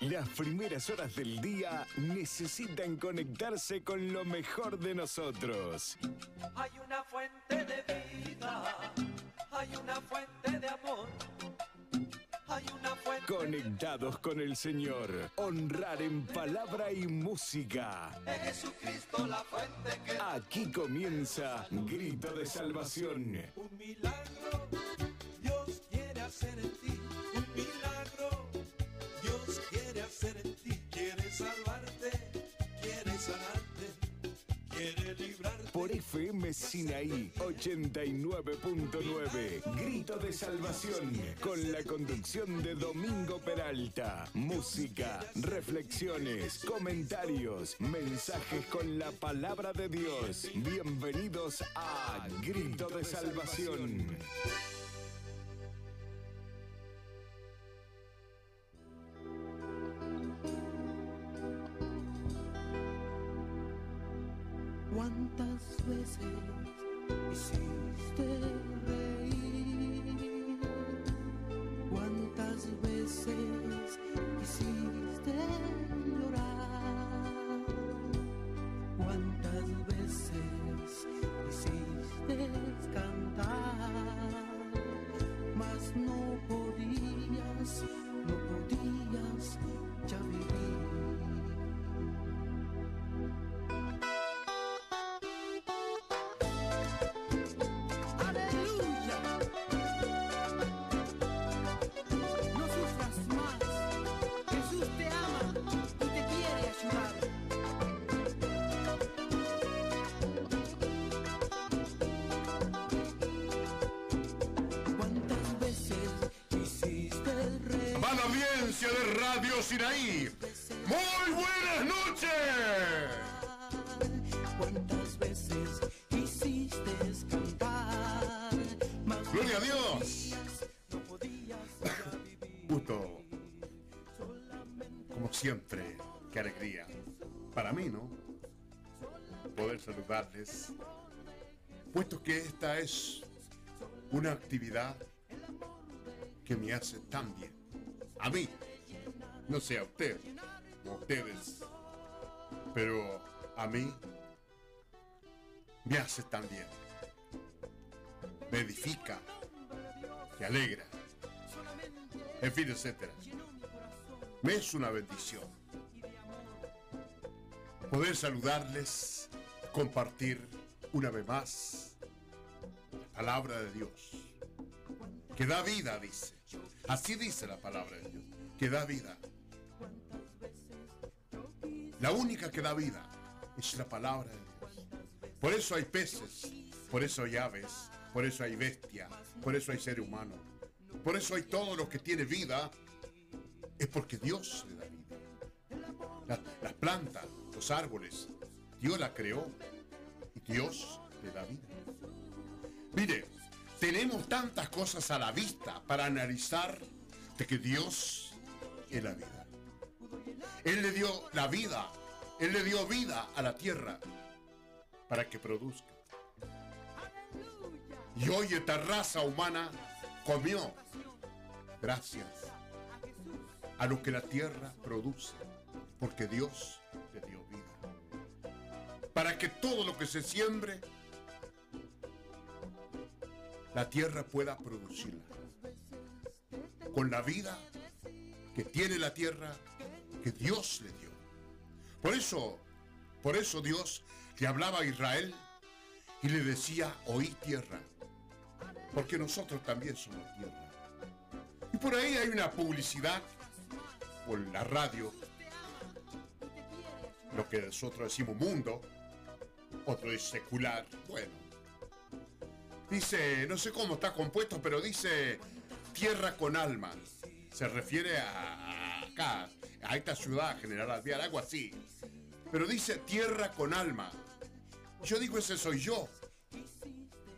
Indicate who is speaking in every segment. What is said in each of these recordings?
Speaker 1: Las primeras horas del día necesitan conectarse con lo mejor de nosotros.
Speaker 2: Hay una fuente de vida, hay una fuente de amor, hay una fuente
Speaker 1: Conectados con el Señor. Honrar en palabra y música.
Speaker 2: de Jesucristo, la fuente que
Speaker 1: Aquí comienza Grito de Salvación.
Speaker 2: un milagro Dios quiere hacer en
Speaker 1: Por FM Sinaí 89.9. Grito de Salvación. Con la conducción de Domingo Peralta. Música, reflexiones, comentarios, mensajes con la palabra de Dios. Bienvenidos a Grito de Salvación.
Speaker 3: ¿Cuántas veces hiciste reír? ¿Cuántas veces hiciste llorar?
Speaker 4: Muy buenas noches. Gloria a Dios. Gusto. Como siempre, qué alegría. Para mí, ¿no? Poder saludarles. Puesto que esta es una actividad que me hace tan bien. A mí. No sé a usted. A ustedes. Pero a mí me hace tan bien. Me edifica. Me alegra. En fin, etcétera. Me es una bendición poder saludarles, compartir una vez más la palabra de Dios, que da vida, dice. Así dice la palabra de Dios, que da vida. La única que da vida es la palabra de Dios. Por eso hay peces, por eso hay aves, por eso hay bestia, por eso hay ser humano. Por eso hay todo lo que tiene vida, es porque Dios le da vida. La- las plantas, los árboles, Dios la creó y Dios le da vida. Mire, tenemos tantas cosas a la vista para analizar de que Dios es la vida. Él le dio la vida, Él le dio vida a la tierra para que produzca. Y hoy esta raza humana comió gracias a lo que la tierra produce, porque Dios le dio vida. Para que todo lo que se siembre, la tierra pueda producirla. Con la vida que tiene la tierra, que Dios le dio. Por eso, por eso Dios le hablaba a Israel y le decía, oí tierra, porque nosotros también somos tierra. Y por ahí hay una publicidad por la radio, lo que nosotros decimos mundo, otro es secular, bueno. Dice, no sé cómo está compuesto, pero dice tierra con alma. Se refiere a, acá, a esta ciudad, General Alvear, algo así. Pero dice tierra con alma. Yo digo, ese soy yo.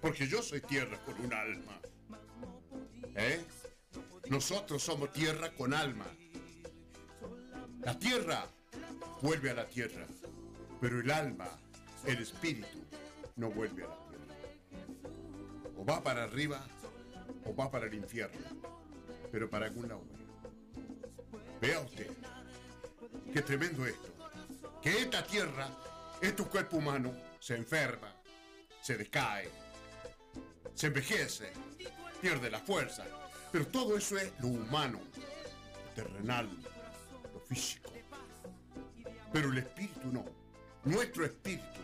Speaker 4: Porque yo soy tierra con un alma. ¿Eh? Nosotros somos tierra con alma. La tierra vuelve a la tierra, pero el alma, el espíritu, no vuelve a la tierra. O va para arriba o va para el infierno, pero para algún lado. Vea usted, qué tremendo esto. Que esta tierra, este cuerpo humano, se enferma, se decae, se envejece, pierde la fuerza. Pero todo eso es lo humano, lo terrenal, lo físico. Pero el espíritu no. Nuestro espíritu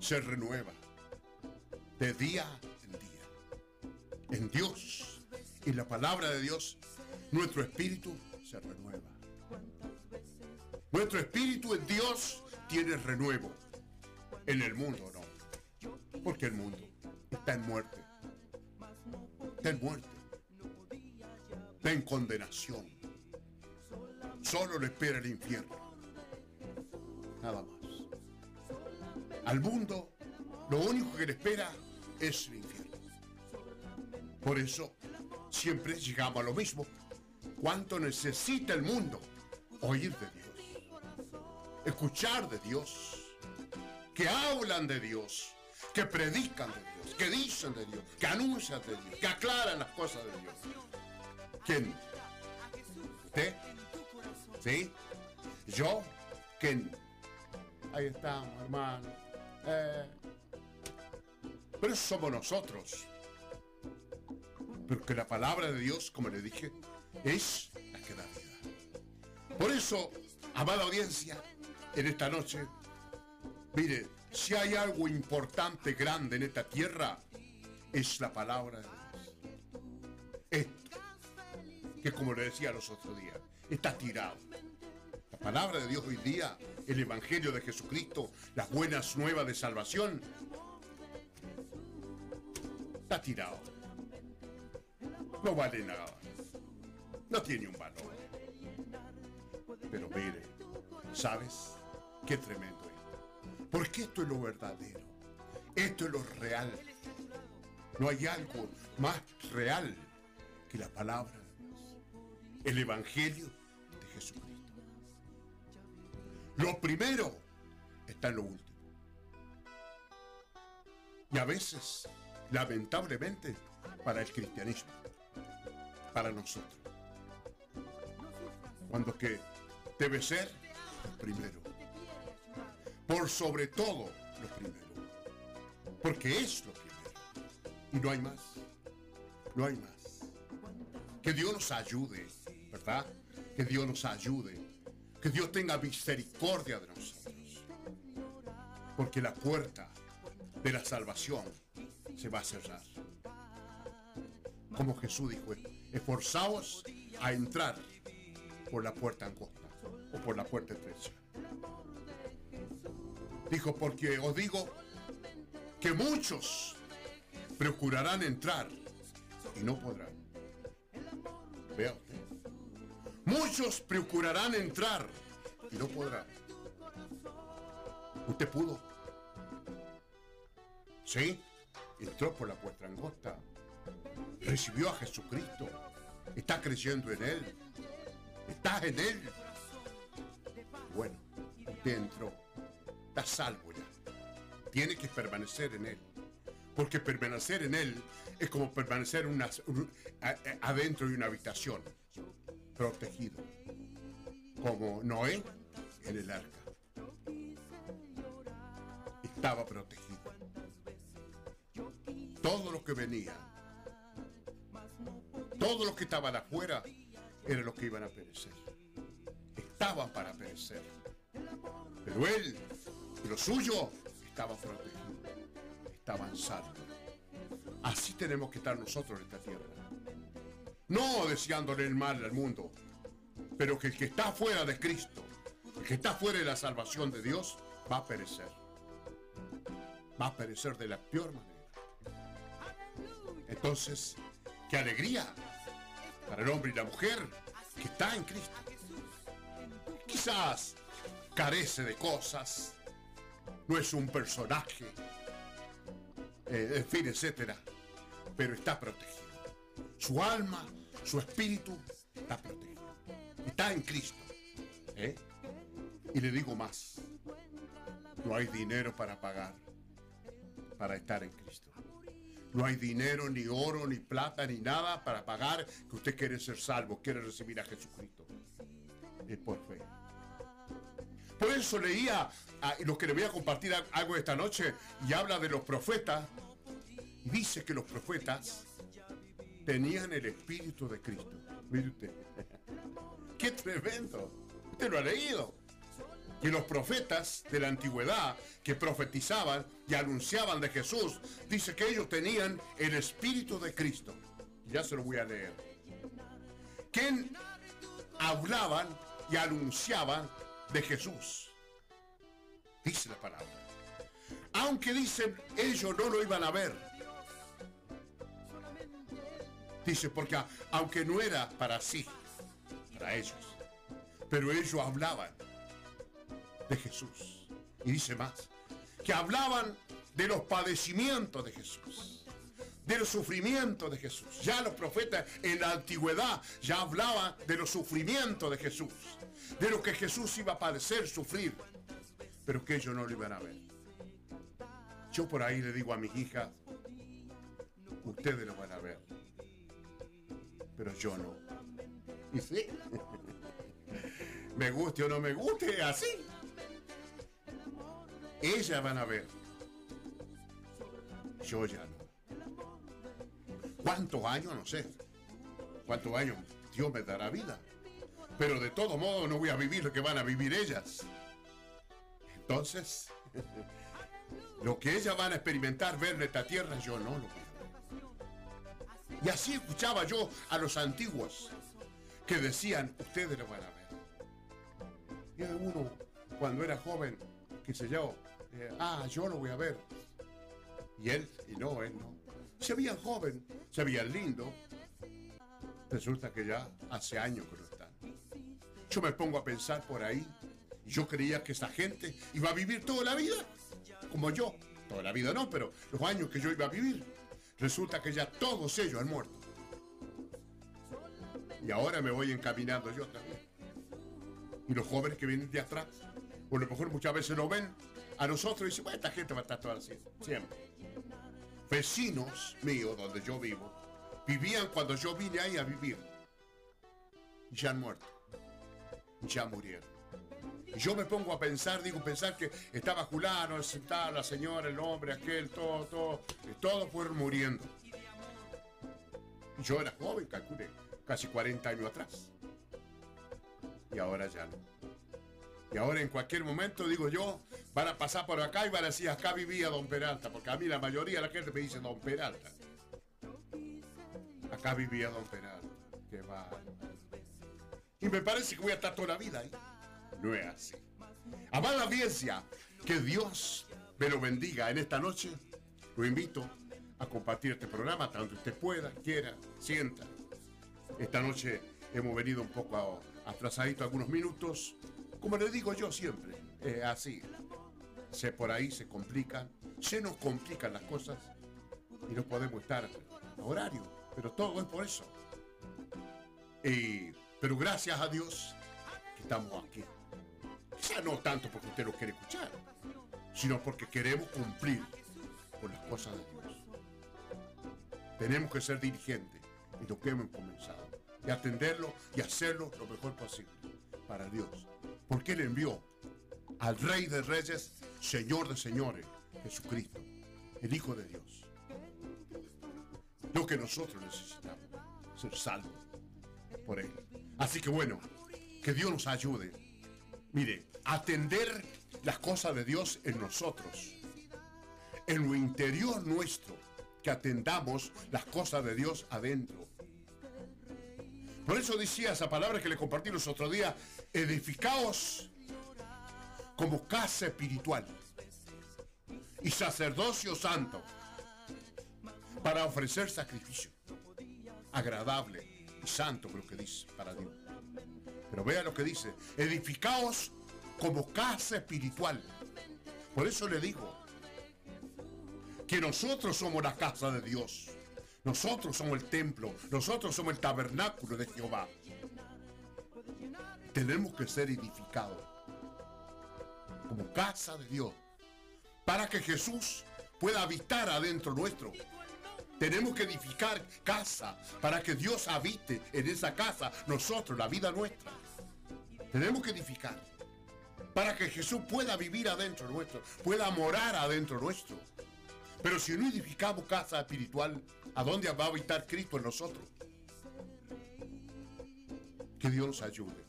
Speaker 4: se renueva de día en día. En Dios y la palabra de Dios, nuestro espíritu se renueva. Nuestro espíritu en Dios tiene renuevo. En el mundo no. Porque el mundo está en muerte. Está en muerte. Está en condenación. Solo le espera el infierno. Nada más. Al mundo, lo único que le espera es el infierno. Por eso, siempre llegamos a lo mismo. ¿Cuánto necesita el mundo oír de Dios? Escuchar de Dios. Que hablan de Dios. Que predican de Dios. Que dicen de Dios. Que anuncian de Dios. Que aclaran las cosas de Dios. ¿Quién? ¿Usted? ¿Sí? ¿Yo? ¿Quién? Ahí estamos, hermano. Eh, pero somos nosotros. Porque la palabra de Dios, como le dije, es la que da vida. Por eso, amada audiencia, en esta noche, mire, si hay algo importante, grande en esta tierra, es la palabra de Dios. Esto, que como le decía los otros días, está tirado. La palabra de Dios hoy día, el Evangelio de Jesucristo, las buenas nuevas de salvación, está tirado. No vale nada. No tiene un valor. Pero mire, ¿sabes qué tremendo es? Porque esto es lo verdadero. Esto es lo real. No hay algo más real que la palabra. El Evangelio de Jesucristo. Lo primero está en lo último. Y a veces, lamentablemente, para el cristianismo, para nosotros. Cuando que debe ser primero. Por sobre todo lo primero. Porque es lo primero. Y no hay más. No hay más. Que Dios nos ayude, ¿verdad? Que Dios nos ayude. Que Dios tenga misericordia de nosotros. Porque la puerta de la salvación se va a cerrar. Como Jesús dijo, esforzaos a entrar por la puerta angosta o por la puerta estrecha. Dijo, porque os digo que muchos procurarán entrar y no podrán. Vea usted. Muchos procurarán entrar y no podrán. ¿Usted pudo? Sí, entró por la puerta angosta. Recibió a Jesucristo. Está creciendo en Él. Estás en Él. Bueno, usted entró. Está salvo ya. Tiene que permanecer en Él. Porque permanecer en Él es como permanecer adentro de una habitación. Protegido. Como Noé en el arca. Estaba protegido. Todo lo que venía, todos los que estaban afuera, eran los que iban a perecer. Estaban para perecer. Pero él y lo suyo estaban protegidos. Estaban salvos. Así tenemos que estar nosotros en esta tierra. No deseándole el mal al mundo, pero que el que está fuera de Cristo, el que está fuera de la salvación de Dios, va a perecer. Va a perecer de la peor manera. Entonces, qué alegría para el hombre y la mujer que está en Cristo. Quizás carece de cosas, no es un personaje, eh, en fin, etcétera, pero está protegido. Su alma, su espíritu está protegido. Está en Cristo. ¿eh? Y le digo más, no hay dinero para pagar para estar en Cristo. No hay dinero, ni oro, ni plata, ni nada para pagar que usted quiere ser salvo, quiere recibir a Jesucristo. es por fe. Por eso leía, ah, y lo que le voy a compartir a- algo esta noche, y habla de los profetas, dice que los profetas tenían el Espíritu de Cristo. Mire usted. ¡Qué tremendo! Usted lo ha leído. Que los profetas de la antigüedad que profetizaban y anunciaban de Jesús, dice que ellos tenían el Espíritu de Cristo. Ya se lo voy a leer. Que hablaban y anunciaban de Jesús. Dice la palabra. Aunque dicen ellos no lo iban a ver. Dice, porque aunque no era para sí, para ellos, pero ellos hablaban de Jesús. Y dice más, que hablaban de los padecimientos de Jesús, de los sufrimientos de Jesús. Ya los profetas en la antigüedad ya hablaban de los sufrimientos de Jesús, de lo que Jesús iba a padecer, sufrir, pero que ellos no lo iban a ver. Yo por ahí le digo a mis hijas, ustedes lo van a ver, pero yo no. Y sí, me guste o no me guste, así. Ellas van a ver. Yo ya no. ¿Cuántos años? No sé. ¿Cuántos años Dios me dará vida? Pero de todo modo no voy a vivir lo que van a vivir ellas. Entonces, lo que ellas van a experimentar, ver de esta tierra, yo no lo ver. Y así escuchaba yo a los antiguos que decían, ustedes lo van a ver. Y uno, cuando era joven, que se yo, ah, yo lo voy a ver. Y él, y no, él no. Se veían joven, se veían lindo. Resulta que ya hace años que no están. Yo me pongo a pensar por ahí, y yo creía que esa gente iba a vivir toda la vida, como yo. Toda la vida no, pero los años que yo iba a vivir. Resulta que ya todos ellos han muerto. Y ahora me voy encaminando yo también. Y los jóvenes que vienen de atrás, o a lo mejor muchas veces lo ven a nosotros y dicen, bueno, esta gente va a estar toda así, siempre. Vecinos míos donde yo vivo, vivían cuando yo vine ahí a vivir. Ya han muerto. Ya murieron. Yo me pongo a pensar, digo, pensar que estaba Julano, sentada la señora, el hombre, aquel, todo, todo, todos fueron muriendo. Yo era joven, calculé, casi 40 años atrás. Y ahora ya no. Y ahora en cualquier momento, digo yo, van a pasar por acá y van a decir, acá vivía Don Peralta, porque a mí la mayoría de la gente me dice Don Peralta. Acá vivía Don Peralta. Qué va. Y me parece que voy a estar toda la vida ahí. No es así. Amada audiencia, que Dios me lo bendiga en esta noche. Lo invito a compartir este programa tanto usted pueda, quiera, sienta. Esta noche hemos venido un poco atrasadito algunos minutos. Como le digo yo siempre, eh, así. Se por ahí se complican, se nos complican las cosas y no podemos estar a horario. Pero todo es por eso. Y- pero gracias a Dios que estamos aquí. Quizá no tanto porque usted lo quiere escuchar, sino porque queremos cumplir con las cosas de Dios. Tenemos que ser dirigentes en lo que hemos comenzado y atenderlo y hacerlo lo mejor posible para Dios. Porque Él envió al Rey de Reyes, Señor de Señores, Jesucristo, el Hijo de Dios. Lo que nosotros necesitamos, ser salvos por Él. Así que bueno, que Dios nos ayude. Mire, atender las cosas de Dios en nosotros. En lo interior nuestro, que atendamos las cosas de Dios adentro. Por eso decía esa palabra que le compartí los otros días, edificaos como casa espiritual y sacerdocio santo para ofrecer sacrificio agradable y santo, creo que dice, para Dios. Pero vea lo que dice, edificaos como casa espiritual. Por eso le digo que nosotros somos la casa de Dios. Nosotros somos el templo, nosotros somos el tabernáculo de Jehová. Tenemos que ser edificados como casa de Dios para que Jesús pueda habitar adentro nuestro. Tenemos que edificar casa para que Dios habite en esa casa, nosotros, la vida nuestra. Tenemos que edificar para que Jesús pueda vivir adentro nuestro, pueda morar adentro nuestro. Pero si no edificamos casa espiritual, ¿a dónde va a habitar Cristo en nosotros? Que Dios nos ayude.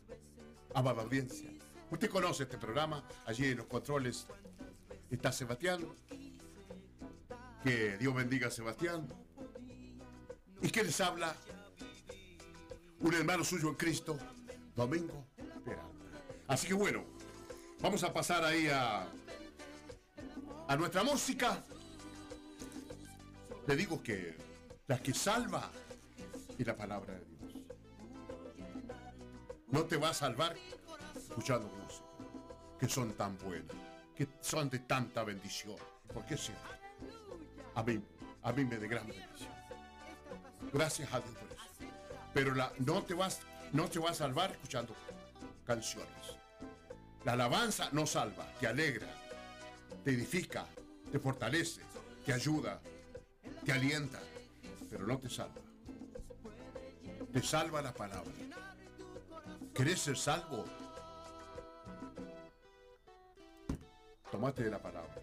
Speaker 4: Amada audiencia, usted conoce este programa, allí en los controles está Sebastián. Que Dios bendiga a Sebastián. ¿Y qué les habla? Un hermano suyo en Cristo, Domingo Peralta. Así que bueno, vamos a pasar ahí a, a nuestra música. Le digo que la que salva es la palabra de. No te va a salvar escuchando música, que son tan buenas, que son de tanta bendición. Porque es cierto. A mí, a mí me de gran bendición. Gracias a Dios por eso. Pero la, no, te vas, no te a salvar escuchando canciones. La alabanza no salva, te alegra, te edifica, te fortalece, te ayuda, te alienta, pero no te salva. Te salva la palabra. ¿Querés ser salvo? Tomate de la palabra.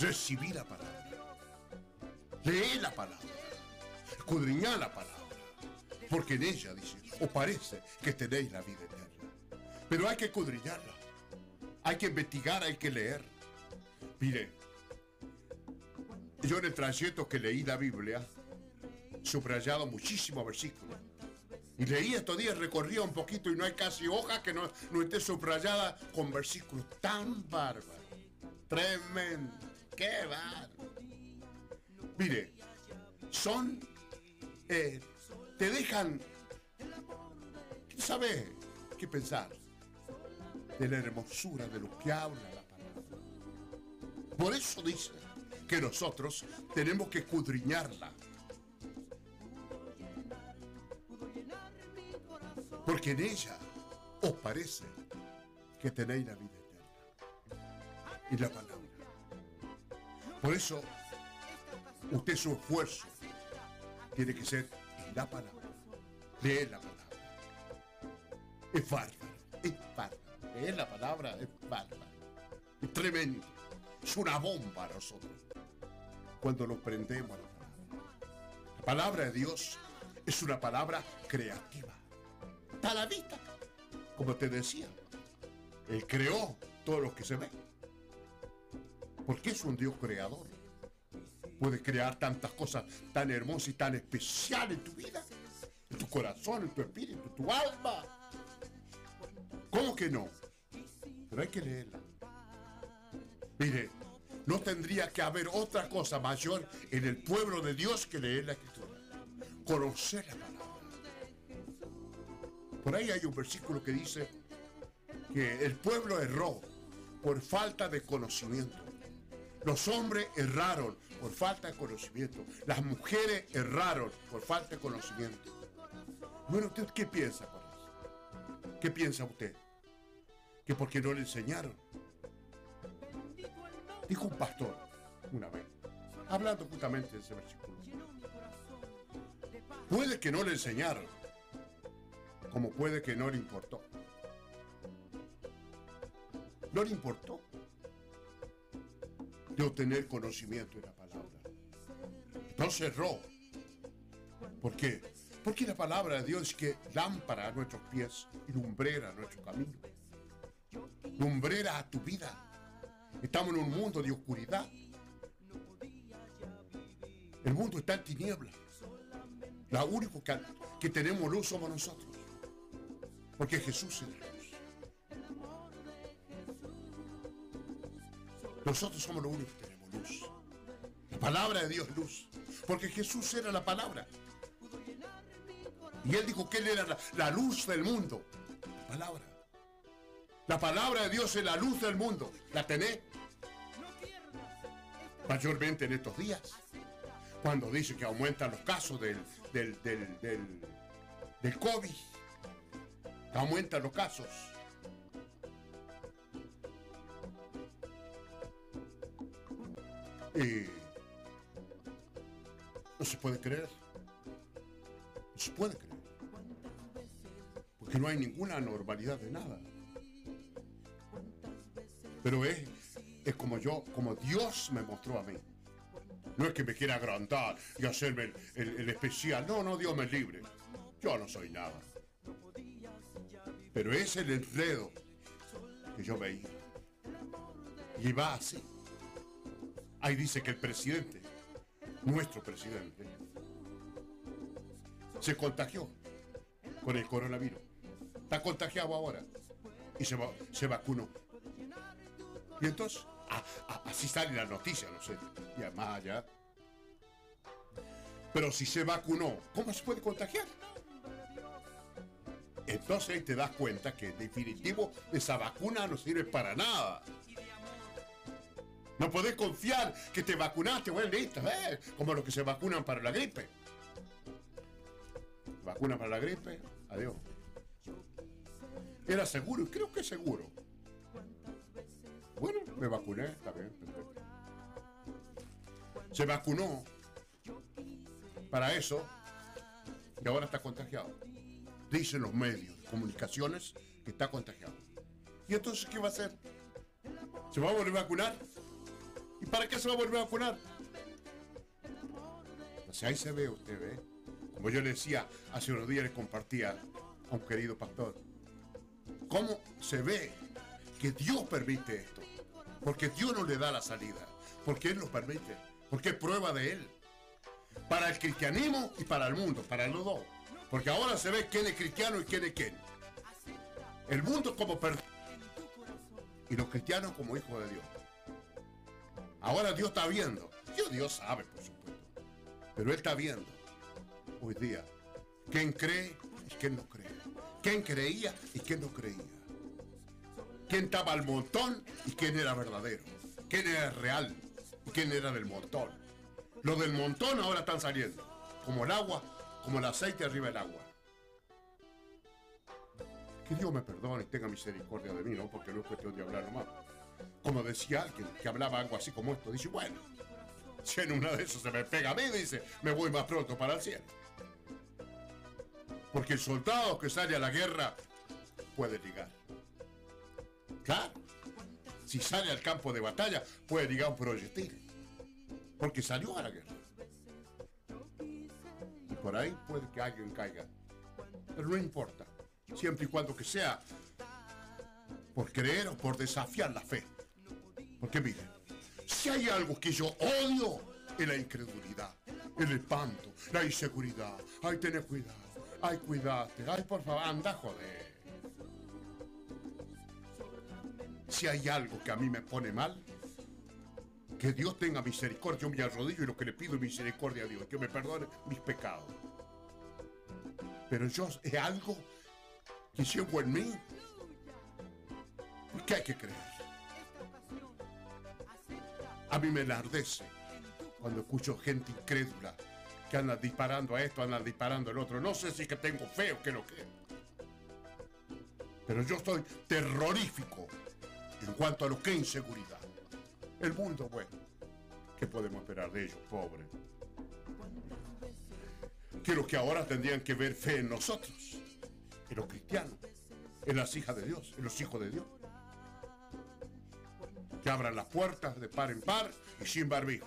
Speaker 4: Recibí la palabra. Lee la palabra. Escudriñá la palabra. Porque en ella dice, o parece que tenéis la vida eterna. Pero hay que escudriñarla. Hay que investigar, hay que leer. Mire, yo en el trayecto que leí la Biblia, subrayado muchísimos versículos. Y leí estos días, recorría un poquito y no hay casi hoja que no, no esté subrayada con versículos tan bárbaros. Tremendo. ¡Qué bárbaro! Mire, son. eh, te dejan. ¿Sabe qué pensar? De la hermosura de lo que habla la palabra. Por eso dice que nosotros tenemos que escudriñarla. Porque en ella os parece que tenéis la vida eterna. Y la palabra. Por eso, usted su esfuerzo tiene que ser en la palabra. Leer la palabra. Es bárbaro. Es bárbaro. Leer la palabra es bárbaro. Es tremendo. Es una bomba a nosotros. Cuando lo prendemos a la palabra. La palabra de Dios es una palabra creativa. Está a la vista. Como te decía. Él creó todo lo que se ve. Porque es un Dios creador. Puede crear tantas cosas tan hermosas y tan especiales en tu vida, en tu corazón, en tu espíritu, en tu alma. ¿Cómo que no? Pero hay que leerla. Mire, no tendría que haber otra cosa mayor en el pueblo de Dios que leer la escritura. Conocer la palabra. Por ahí hay un versículo que dice que el pueblo erró por falta de conocimiento. Los hombres erraron por falta de conocimiento. Las mujeres erraron por falta de conocimiento. Bueno, ¿usted qué piensa con eso? ¿Qué piensa usted? Que porque no le enseñaron. Dijo un pastor una vez, hablando justamente de ese versículo. Puede que no le enseñaron, como puede que no le importó. No le importó de obtener conocimiento de la palabra. No cerró. ¿Por qué? Porque la palabra de Dios es que lámpara a nuestros pies y lumbrera a nuestro camino. Lumbrera a tu vida. Estamos en un mundo de oscuridad. El mundo está en tinieblas. La única que, que tenemos luz somos nosotros. Porque Jesús es luz. Nosotros somos los únicos que tenemos luz. La palabra de Dios es luz. Porque Jesús era la palabra. Y él dijo que él era la, luz del mundo. La palabra. La palabra de Dios es la luz del mundo. ¿La tenés? Mayormente en estos días. Cuando dice que aumentan los casos del, del, del, del COVID. Aumentan los casos. Y no se puede creer. No se puede creer. Porque que no hay ninguna normalidad de nada. Pero es, es como yo, como Dios me mostró a mí. No es que me quiera agrandar y hacerme el especial. No, no, Dios me libre. Yo no soy nada. Pero es el enredo que yo veía. Y va así. Ahí dice que el presidente, nuestro presidente, se contagió con el coronavirus. Está contagiado ahora. Y se, va- se vacunó. Y entonces, así sale la noticia, no sé. Y además allá. Pero si se vacunó, ¿cómo se puede contagiar? Entonces te das cuenta que en definitivo esa vacuna no sirve para nada. No podés confiar que te vacunaste, bueno, listo, ¿eh? como los que se vacunan para la gripe. Vacuna para la gripe, adiós. Era seguro, creo que seguro. Bueno, me vacuné, está bien, perfecto. Se vacunó para eso y ahora está contagiado. Dicen los medios de comunicaciones que está contagiado. ¿Y entonces qué va a hacer? ¿Se va a volver a vacunar? ¿Y para qué se va a volver a vacunar? Entonces ahí se ve, usted ve. Como yo le decía, hace unos días le compartía a un querido pastor. ¿Cómo se ve que Dios permite esto? Porque Dios no le da la salida. Porque Él lo permite. Porque es prueba de Él. Para el cristianismo y para el mundo, para los dos. Porque ahora se ve quién es cristiano y quién es quién. El mundo como per y los cristianos como hijos de Dios. Ahora Dios está viendo. Dios, Dios sabe, por supuesto. Pero Él está viendo hoy día quién cree y quién no cree. Quién creía y quién no creía. Quién estaba al montón y quién era verdadero. Quién era real y quién era del montón. Los del montón ahora están saliendo. Como el agua, como el aceite arriba del agua. Que Dios me perdone y tenga misericordia de mí, ¿no? Porque no es cuestión de hablar nomás. Como decía alguien que hablaba algo así como esto, dice, bueno, si en una de esas se me pega a mí, dice, me voy más pronto para el cielo. Porque el soldado que sale a la guerra puede ligar. Claro, si sale al campo de batalla, puede ligar un proyectil. Porque salió a la guerra. Por ahí puede que alguien caiga. Pero no importa. Siempre y cuando que sea por creer o por desafiar la fe. Porque miren, si hay algo que yo odio, es la incredulidad, el espanto, la inseguridad. Ay, tener cuidado. Ay, cuídate. Ay, por favor, anda, joder. Si hay algo que a mí me pone mal, que Dios tenga misericordia. Yo me arrodillo y lo que le pido es misericordia a Dios, que me perdone mis pecados. Pero yo es algo que si hubo en mí, que hay que creer. A mí me enardece cuando escucho gente incrédula que anda disparando a esto, andan disparando al otro. No sé si que tengo fe o que lo que. Pero yo estoy terrorífico en cuanto a lo que es inseguridad. El mundo, bueno, ¿qué podemos esperar de ellos, pobres? Quiero que ahora tendrían que ver fe en nosotros, en los cristianos, en las hijas de Dios, en los hijos de Dios. Que abran las puertas de par en par y sin barbijo.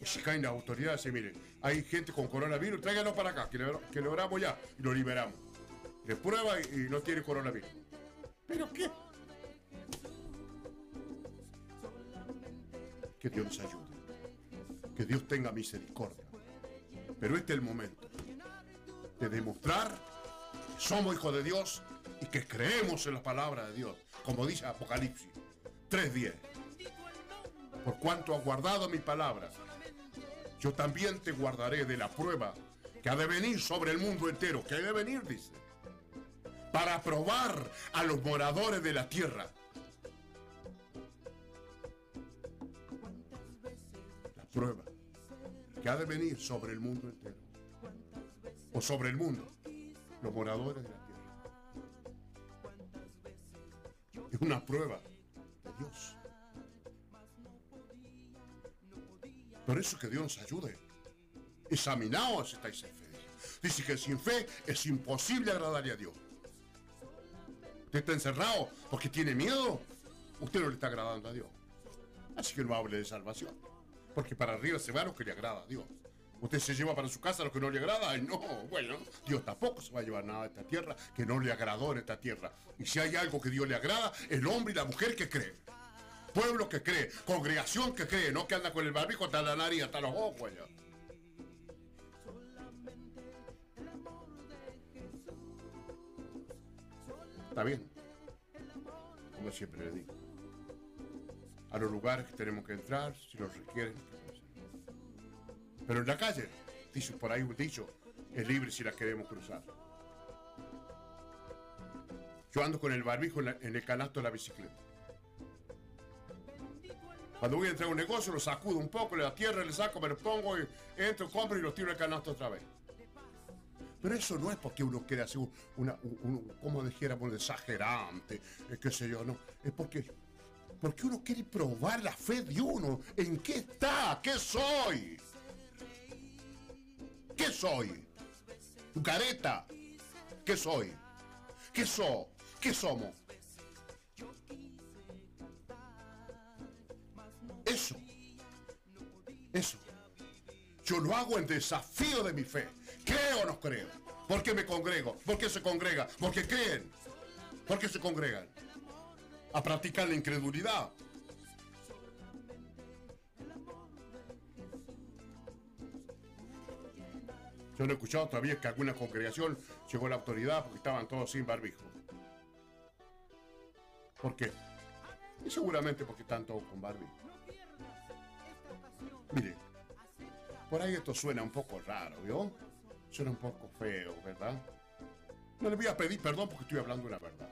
Speaker 4: Y si caen las autoridades y miren, hay gente con coronavirus, tráiganlo para acá, que que lo oramos ya y lo liberamos. Le prueba y, y no tiene coronavirus. ¿Pero qué? Que Dios nos ayude. Que Dios tenga misericordia. Pero este es el momento de demostrar que somos hijos de Dios y que creemos en la palabra de Dios. Como dice Apocalipsis 3.10. Por cuanto has guardado mi palabra, yo también te guardaré de la prueba que ha de venir sobre el mundo entero. Que ha de venir, dice. Para probar a los moradores de la tierra. La prueba que ha de venir sobre el mundo entero. O sobre el mundo. Los moradores de la tierra. Es una prueba de Dios. Por eso que Dios nos ayude. Examinaos estáis en fe. Dice que sin fe es imposible agradarle a Dios. Usted está encerrado porque tiene miedo. Usted no le está agradando a Dios. Así que no hable de salvación. Porque para arriba se va lo que le agrada a Dios. Usted se lleva para su casa lo que no le agrada. Ay, no, bueno, Dios tampoco se va a llevar nada de esta tierra que no le agradó en esta tierra. Y si hay algo que Dios le agrada, el hombre y la mujer que cree. Pueblo que cree, congregación que cree, no que anda con el barbijo hasta la nariz, hasta los ojos allá. Está bien. Como siempre le digo. A los lugares que tenemos que entrar, si los requieren. Pero en la calle, por ahí un dicho, es libre si la queremos cruzar. Yo ando con el barbijo en, el canasto de la bicicleta. Cuando voy a entrar a un negocio, lo sacudo un poco, le da tierra, le saco, me lo pongo, y entro, compro y lo tiro el canasto otra vez. Pero eso no es porque uno quiere hacer un- una, un, como dijéramos, exagerante, eh, qué sé yo, no. Es porque, porque uno quiere probar la fe de uno. ¿En qué está? ¿Qué soy? ¿Qué soy? ¿Tu careta? ¿Qué soy? ¿Qué so? ¿Qué somos? Eso. Eso. Yo lo hago en desafío de mi fe. ¿Creo o no creo? ¿Por qué me congrego? ¿Por qué se congrega? Porque creen. ¿Por qué se congregan? A practicar la incredulidad. Yo no he escuchado todavía que alguna congregación llegó a la autoridad porque estaban todos sin barbijo. ¿Por qué? Y seguramente porque están todos con barbijo. Mire, por ahí esto suena un poco raro, ¿vio? Suena un poco feo, ¿verdad? No le voy a pedir perdón porque estoy hablando una verdad.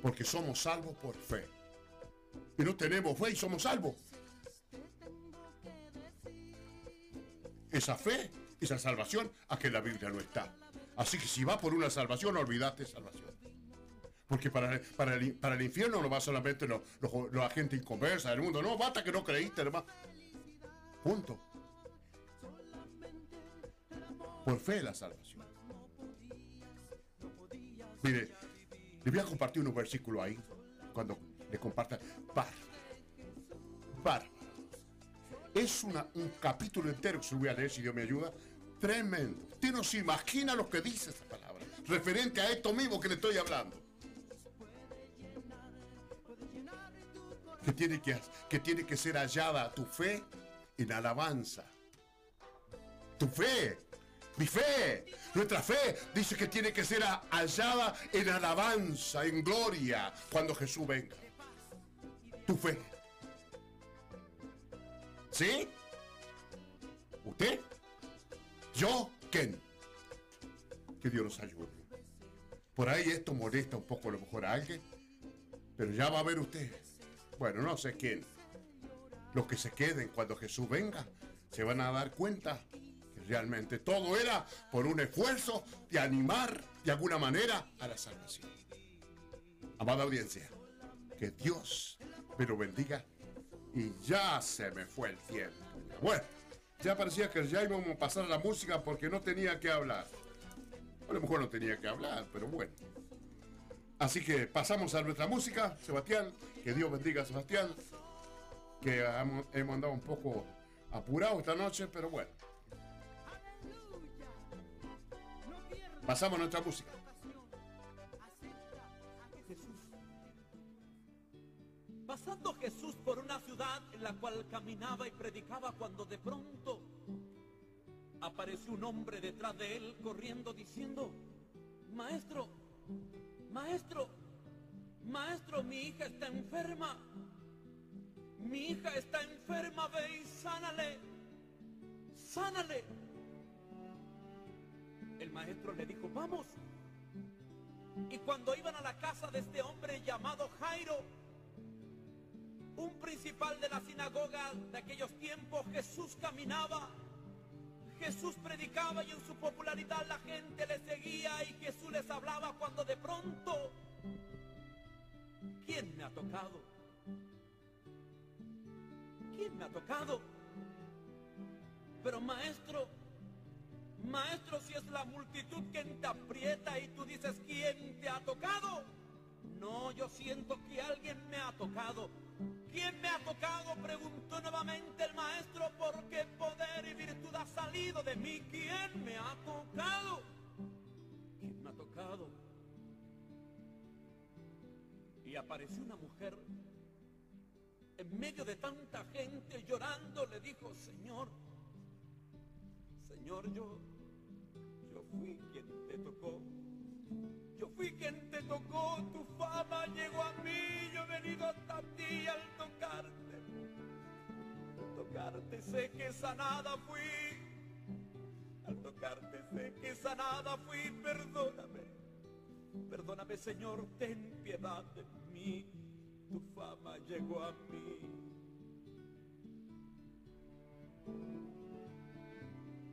Speaker 4: Porque somos salvos por fe. Y no tenemos fe y somos salvos. Esa fe, esa salvación, a que la Biblia no está. Así que si va por una salvación, olvídate salvación. Porque para, para, el, para el infierno no va solamente los- la gente inconversa del mundo. No, basta que no creíste, hermano. Punto. Por fe la salvación. Mire, le voy a compartir unos versículos ahí. Cuando le comparta. Bárbaro. Bárbaro. Es un capítulo entero que se lo voy a leer si Dios me ayuda. Tremendo. Usted no se imagina lo que dice esa palabra. Referente a esto mismo que le estoy hablando. Que tiene que, que tiene que ser hallada tu fe en alabanza. Tu fe. Mi fe. Nuestra fe dice que tiene que ser hallada en alabanza, en gloria, cuando Jesús venga. Tu fe. ¿Sí? ¿Usted? ¿Yo? ¿Quién? Que Dios nos ayude. Por ahí esto molesta un poco a lo mejor a alguien, pero ya va a ver usted. Bueno, no sé quién. Los que se queden cuando Jesús venga se van a dar cuenta realmente todo era por un esfuerzo de animar de alguna manera a la salvación. Amada audiencia, que Dios me lo bendiga y ya se me fue el tiempo. Bueno, ya parecía que ya íbamos a pasar a la música porque no tenía que hablar. A lo mejor no tenía que hablar, pero bueno. Así que pasamos a nuestra música, Sebastián. Que Dios bendiga a Sebastián. Que hemos, andado un poco apurados esta noche, pero bueno. Pasamos a nuestra música.
Speaker 5: Pasando Jesús por una ciudad en la cual caminaba y predicaba cuando de pronto apareció un hombre detrás de él corriendo diciendo, Maestro, maestro, maestro, mi hija está enferma. Mi hija está enferma, ve y sánale. Sánale. El maestro le dijo, vamos. Y cuando iban a la casa de este hombre llamado Jairo, un principal de la sinagoga de aquellos tiempos, Jesús caminaba, Jesús predicaba y en su popularidad la gente le seguía y Jesús les hablaba cuando de pronto, ¿quién me ha tocado? ¿Quién me ha tocado? Pero maestro, maestro, si es la multitud quien te aprieta y tú dices, ¿quién te ha tocado? No, yo siento que alguien me ha tocado. ¿Quién me ha tocado? Preguntó nuevamente el maestro, porque poder y virtud ha salido de mí. ¿Quién me ha tocado? ¿Quién me ha tocado? Y apareció una mujer en medio de tanta gente llorando, le dijo, Señor, Señor, yo fui quien te tocó. Yo fui quien te tocó, tu fama llegó a mí, yo he venido hasta ti al tocarte. Al tocarte sé que sanada fui. Al tocarte sé que sanada fui, perdóname. Perdóname, Señor, ten piedad de mí. Tu fama llegó a mí.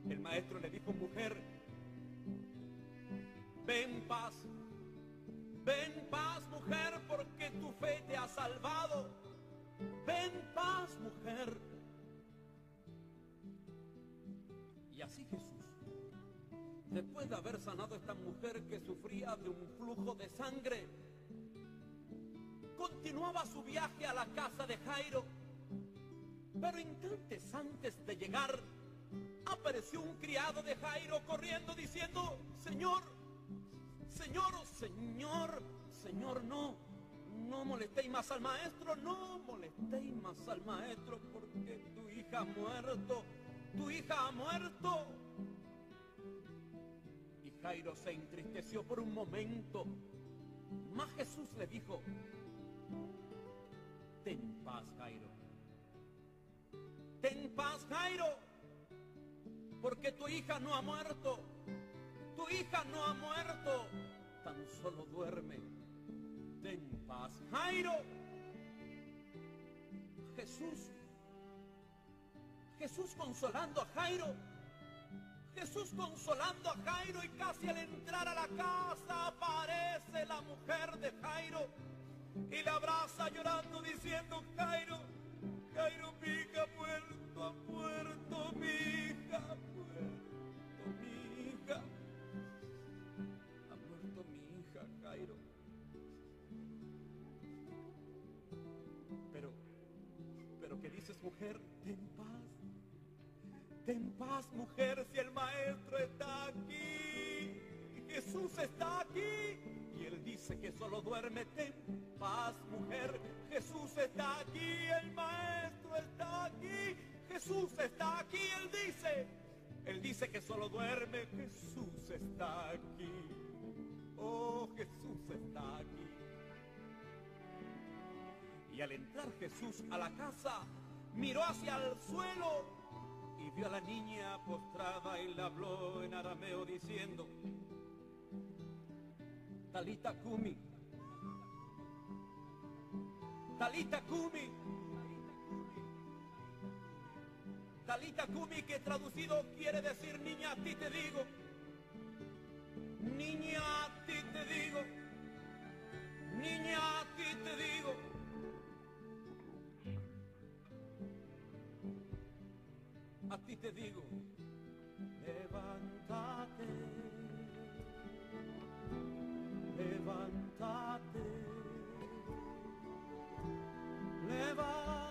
Speaker 5: El maestro le dijo, mujer, ven paz, ven paz, mujer, porque tu fe te ha salvado. Ven paz, mujer. Y así Jesús, después de haber sanado a esta mujer que sufría de un flujo de sangre, continuaba su viaje a la casa de Jairo. Pero instantes antes de llegar, apareció un criado de Jairo corriendo diciendo, Señor, Señor, oh Señor, Señor, no, no molestéis más al maestro, no molestéis más al maestro porque tu hija ha muerto, tu hija ha muerto. Y Jairo se entristeció por un momento, mas Jesús le dijo, ten paz, Jairo. Ten paz, Jairo porque tu hija no ha muerto. Tu hija no ha muerto. Tan solo duerme. Ten paz. Jairo. Jesús. Jesús consolando a Jairo. Jesús consolando a Jairo y casi al entrar a la casa aparece la mujer de Jairo y la abraza llorando diciendo, mujer? Ten paz. Ten paz, mujer, si el maestro está aquí. Jesús está aquí. Y él dice que solo duerme. Ten paz, mujer. Jesús está aquí. El maestro está aquí. Jesús está aquí. Él dice. Él dice que solo duerme. Jesús está aquí. Oh, Jesús está aquí. Y al entrar Jesús a la casa, miró hacia el suelo y vio a la niña postrada y le habló en arameo diciendo, Talita Kumi, Talita Kumi, Talita Kumi que traducido quiere decir niña a ti te digo, niña a ti te digo, niña a ti te digo. A ti te digo, levántate, levántate, levántate,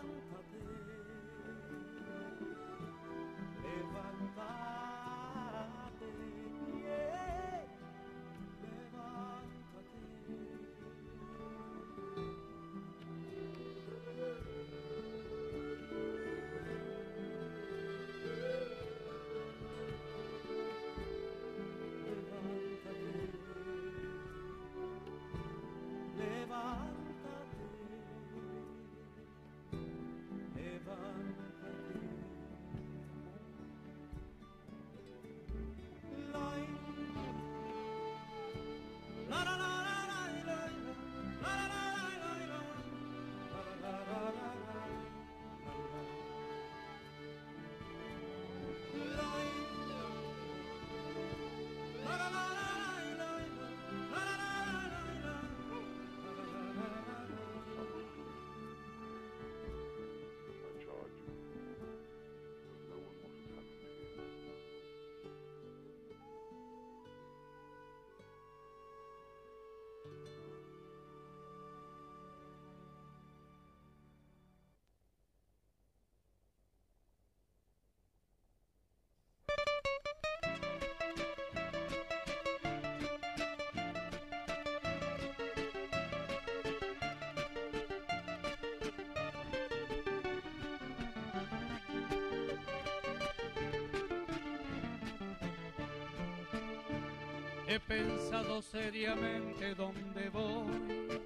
Speaker 6: He pensado seriamente dónde voy.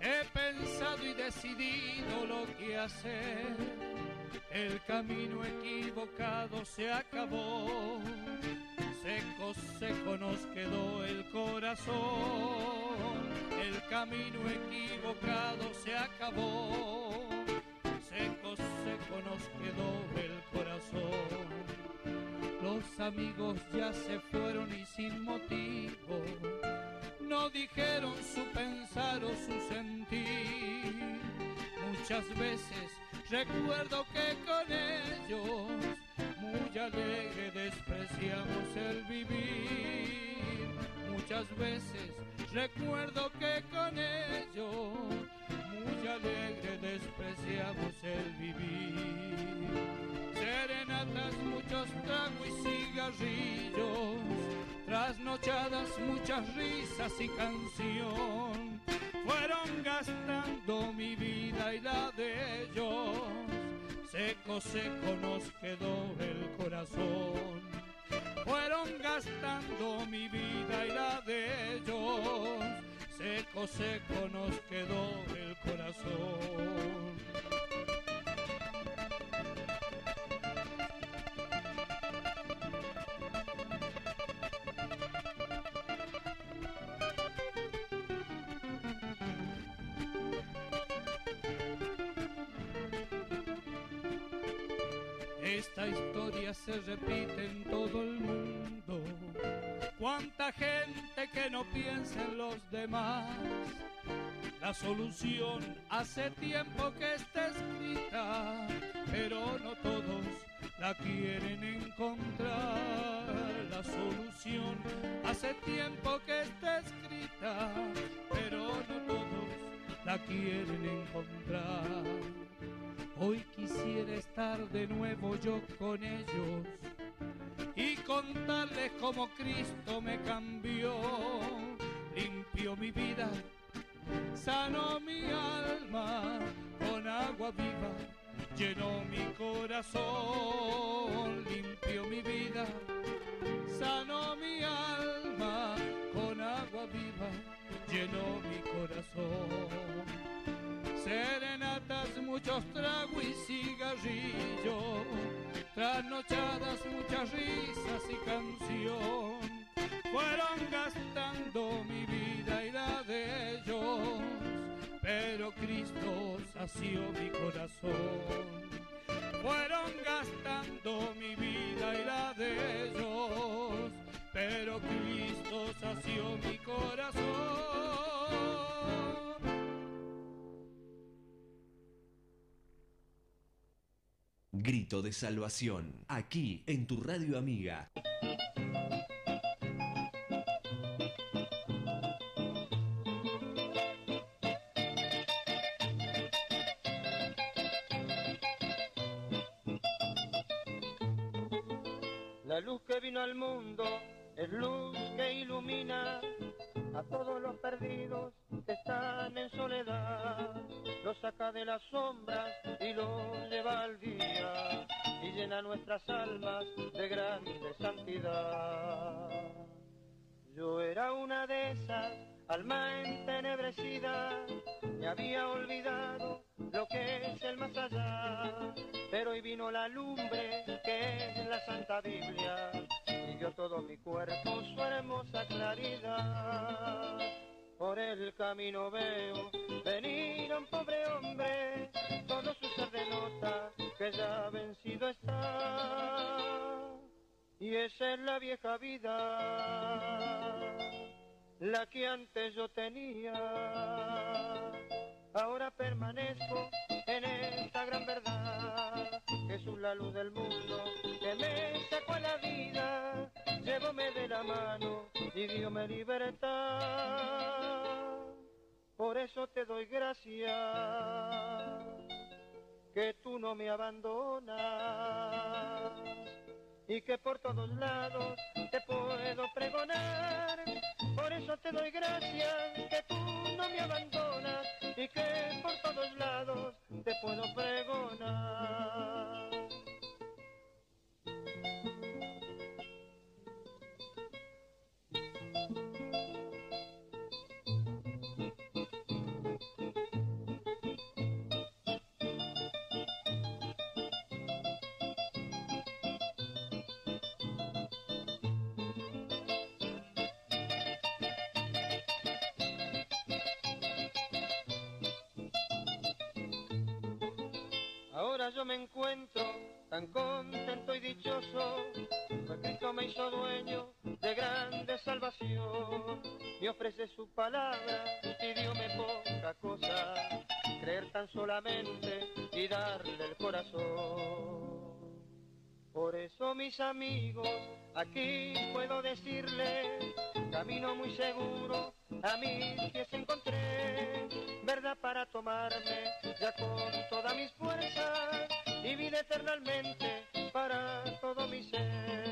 Speaker 6: He pensado y decidido lo que hacer. El camino equivocado se acabó. Seco, seco nos quedó el corazón. El camino equivocado se acabó. Seco, seco nos quedó el corazón. Los amigos ya se fueron y sin motivo no dijeron su pensar o su sentir. Muchas veces recuerdo que con ellos muy alegre despreciamos el vivir. Muchas veces recuerdo que con ellos muy alegre despreciamos el vivir. Muchos tragos y cigarrillos, trasnochadas, muchas risas y canción, fueron gastando mi vida y la de ellos. Seco, seco nos quedó el corazón. Fueron gastando mi vida y la de ellos. Seco, seco nos quedó el corazón. Esta historia se repite en todo el mundo. Cuánta gente que no piensa en los demás. La solución hace tiempo que está escrita, pero no todos la quieren encontrar. La solución hace tiempo que está escrita, pero no todos la quieren encontrar. Hoy quisiera estar de nuevo yo con ellos y contarles cómo Cristo me cambió, limpió mi vida, sanó mi alma con agua viva, llenó mi corazón, limpió mi vida, sanó mi alma con agua viva, llenó mi corazón muchos tragos y cigarrillos, trasnochadas, muchas risas y canción, fueron gastando mi vida y la de ellos, pero Cristo sació mi corazón. Fueron gastando mi vida y la de ellos, pero Cristo sació mi corazón.
Speaker 7: Grito de Salvación, aquí en tu radio amiga.
Speaker 8: La luz que vino al mundo es luz que ilumina a todos los perdidos están en soledad. Los saca de las sombras y los lleva al día y llena nuestras almas de grande santidad. Yo era una de esas, alma entenebrecida, me había olvidado lo que es el más allá, pero hoy vino la lumbre que es la Santa Biblia y dio todo mi cuerpo su hermosa claridad. Por el camino veo venir a un pobre hombre, todo su ser denota que ya vencido está. Y esa es la vieja vida, la que antes yo tenía. Ahora permanezco en esta gran verdad, Jesús la luz del mundo, que me sacó la vida, llévame de la mano y Dios me libertad. Por eso te doy gracias, que tú no me abandonas y que por todos lados te puedo pregonar. Por eso te doy gracias, que tú no me abandonas y que por todos lados te puedo pregonar. Ahora yo me encuentro tan contento y dichoso Cristo me hizo dueño de grande salvación. Me ofrece su palabra, pidióme poca cosa, creer tan solamente y darle el corazón. Por eso mis amigos, aquí puedo decirles, camino muy seguro, a mis pies encontré, verdad para tomarme ya con todas mis fuerzas y vida eternamente para todo mi ser.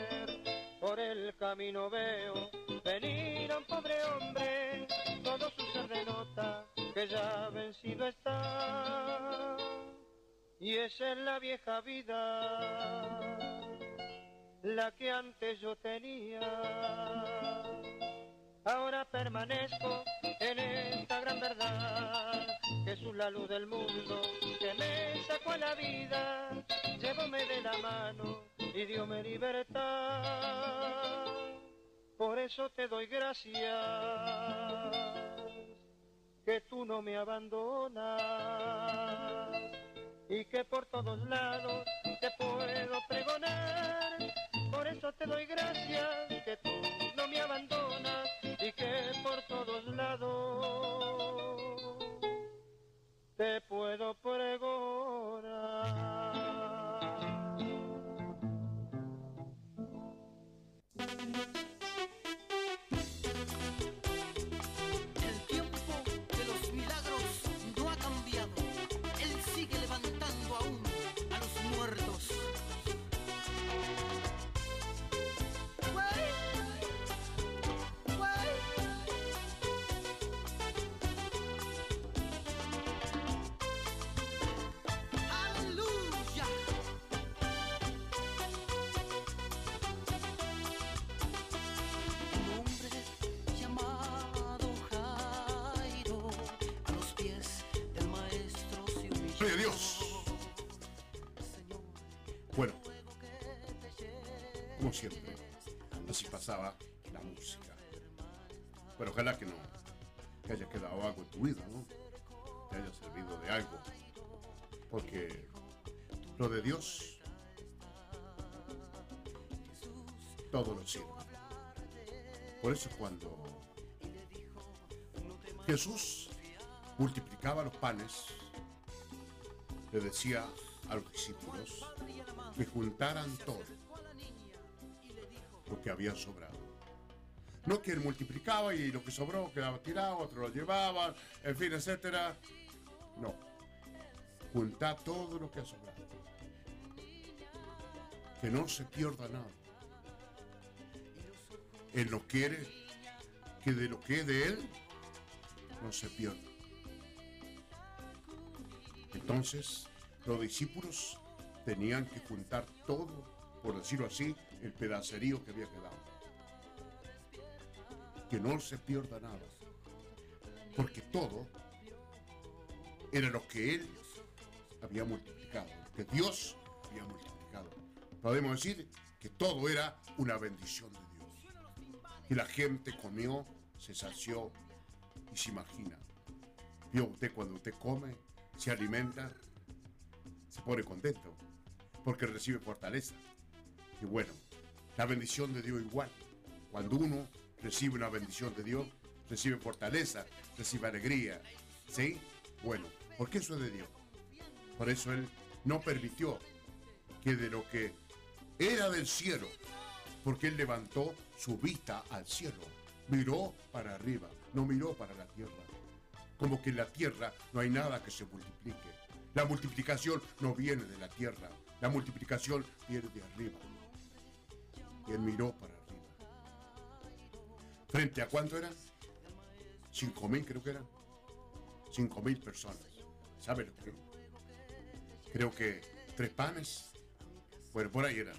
Speaker 8: Por el camino veo venir a un pobre hombre, todo su ser denota que ya vencido está. Y esa es la vieja vida, la que antes yo tenía. Ahora permanezco en esta gran verdad, Jesús la luz del mundo, que me sacó a la vida, llévame de la mano y diome libertad. Por eso te doy gracias, que tú no me abandonas y que por todos lados te puedo pregonar. Por eso te doy gracias, que tú no me abandonas y que por todos lados te puedo pregonar.
Speaker 4: tu vida. Que haya servido de algo. Porque lo de Dios, todo lo sirve. Por eso cuando Jesús multiplicaba los panes, le decía a los discípulos que juntaran todo lo que había sobrado. No él multiplicaba y lo que sobró quedaba tirado, otro lo llevaba, en fin, etcétera. No. Juntar todo lo que ha sobrado. Que no se pierda nada. Él no quiere que de lo que es de él no se pierda. Entonces, los discípulos tenían que juntar todo, por decirlo así, el pedacerío que había quedado. Que no se pierda nada. Porque todo era lo que Él había multiplicado, que Dios había multiplicado. Podemos decir que todo era una bendición de Dios. Y la gente comió, se sació y se imagina. Vio usted cuando usted come, se alimenta, se pone contento, porque recibe fortaleza. Y bueno, la bendición de Dios igual. Cuando uno recibe una bendición de Dios, recibe fortaleza, recibe alegría. ¿Sí? Bueno, porque eso es de Dios. Por eso Él no permitió que de lo que era del cielo, porque Él levantó su vista al cielo, miró para arriba, no miró para la tierra. Como que en la tierra no hay nada que se multiplique. La multiplicación no viene de la tierra, la multiplicación viene de arriba. Él miró para. ¿Frente a cuánto? Cinco mil creo que eran. Cinco mil personas. ¿Sabe lo que? Creo que tres panes. Bueno, por ahí eran.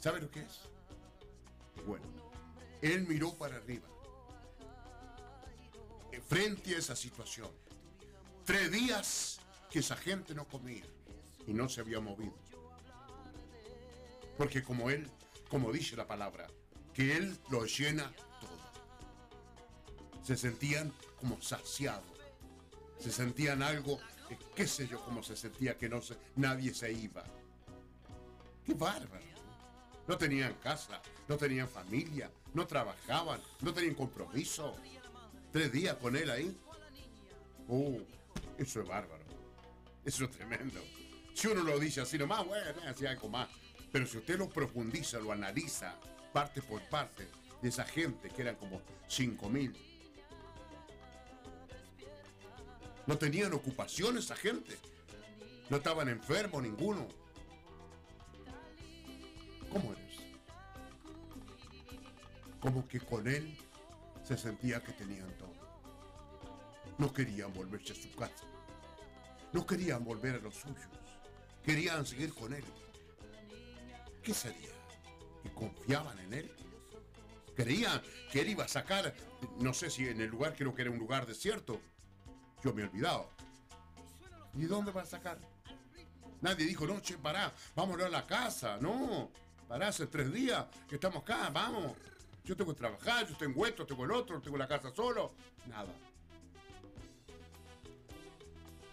Speaker 4: ¿Sabe lo que es? Bueno, él miró para arriba. Frente a esa situación. Tres días que esa gente no comía y no se había movido. Porque como él, como dice la palabra, que él lo llena todo. Se sentían como saciados. Se sentían algo eh, qué sé yo cómo se sentía que no nadie se iba. Qué bárbaro. No tenían casa, no tenían familia, no trabajaban, no tenían compromiso. Tres días con él ahí. Uh, eso es bárbaro. Eso es tremendo. Si uno lo dice así nomás, bueno, así algo más. Pero si usted lo profundiza, lo analiza, parte por parte, de esa gente, que eran como 5 mil, no tenían ocupación esa gente. No estaban enfermos ninguno. ¿Cómo eres? Como que con él se sentía que tenían todo. No querían volverse a su casa. No querían volver a los suyos. Querían seguir con él. ¿Qué sería? ¿Que confiaban en él? Creían que él iba a sacar, no sé si en el lugar, creo que era un lugar desierto. Yo me he olvidado. ¿Y dónde va a sacar? Nadie dijo, no, che, pará, vámonos a la casa. No, pará, hace tres días que estamos acá, vamos. Yo tengo que trabajar, yo tengo esto, tengo el otro, tengo la casa solo. Nada.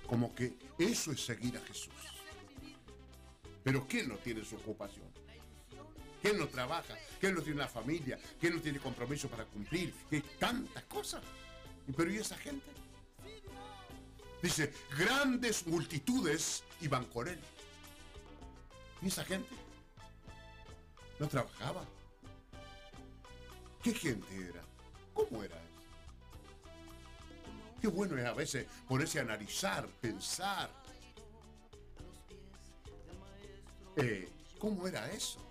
Speaker 4: Como que eso es seguir a Jesús. Pero ¿quién no tiene su ocupación? ¿Quién no trabaja? ¿Quién no tiene una familia? ¿Quién no tiene compromiso para cumplir? ¿Qué tantas cosas? ¿Y Pero ¿y esa gente? Dice, grandes multitudes iban con él. ¿Y esa gente? No trabajaba. ¿Qué gente era? ¿Cómo era eso? Qué bueno es a veces ponerse a analizar, pensar. Eh, ¿Cómo era eso?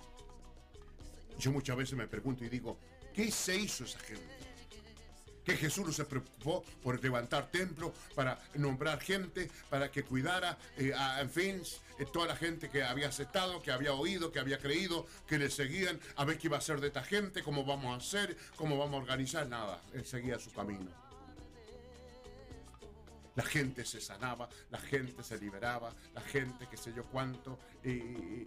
Speaker 4: Yo muchas veces me pregunto y digo, ¿qué se hizo esa gente? Que Jesús no se preocupó por levantar templos, para nombrar gente, para que cuidara, eh, a- en fin, eh, toda la gente que había aceptado, que había oído, que había creído, que le seguían, a ver qué iba a hacer de esta gente, cómo vamos a hacer, cómo vamos a organizar, nada, él seguía su camino. La gente se sanaba, la gente se liberaba, la gente qué sé yo cuánto, y,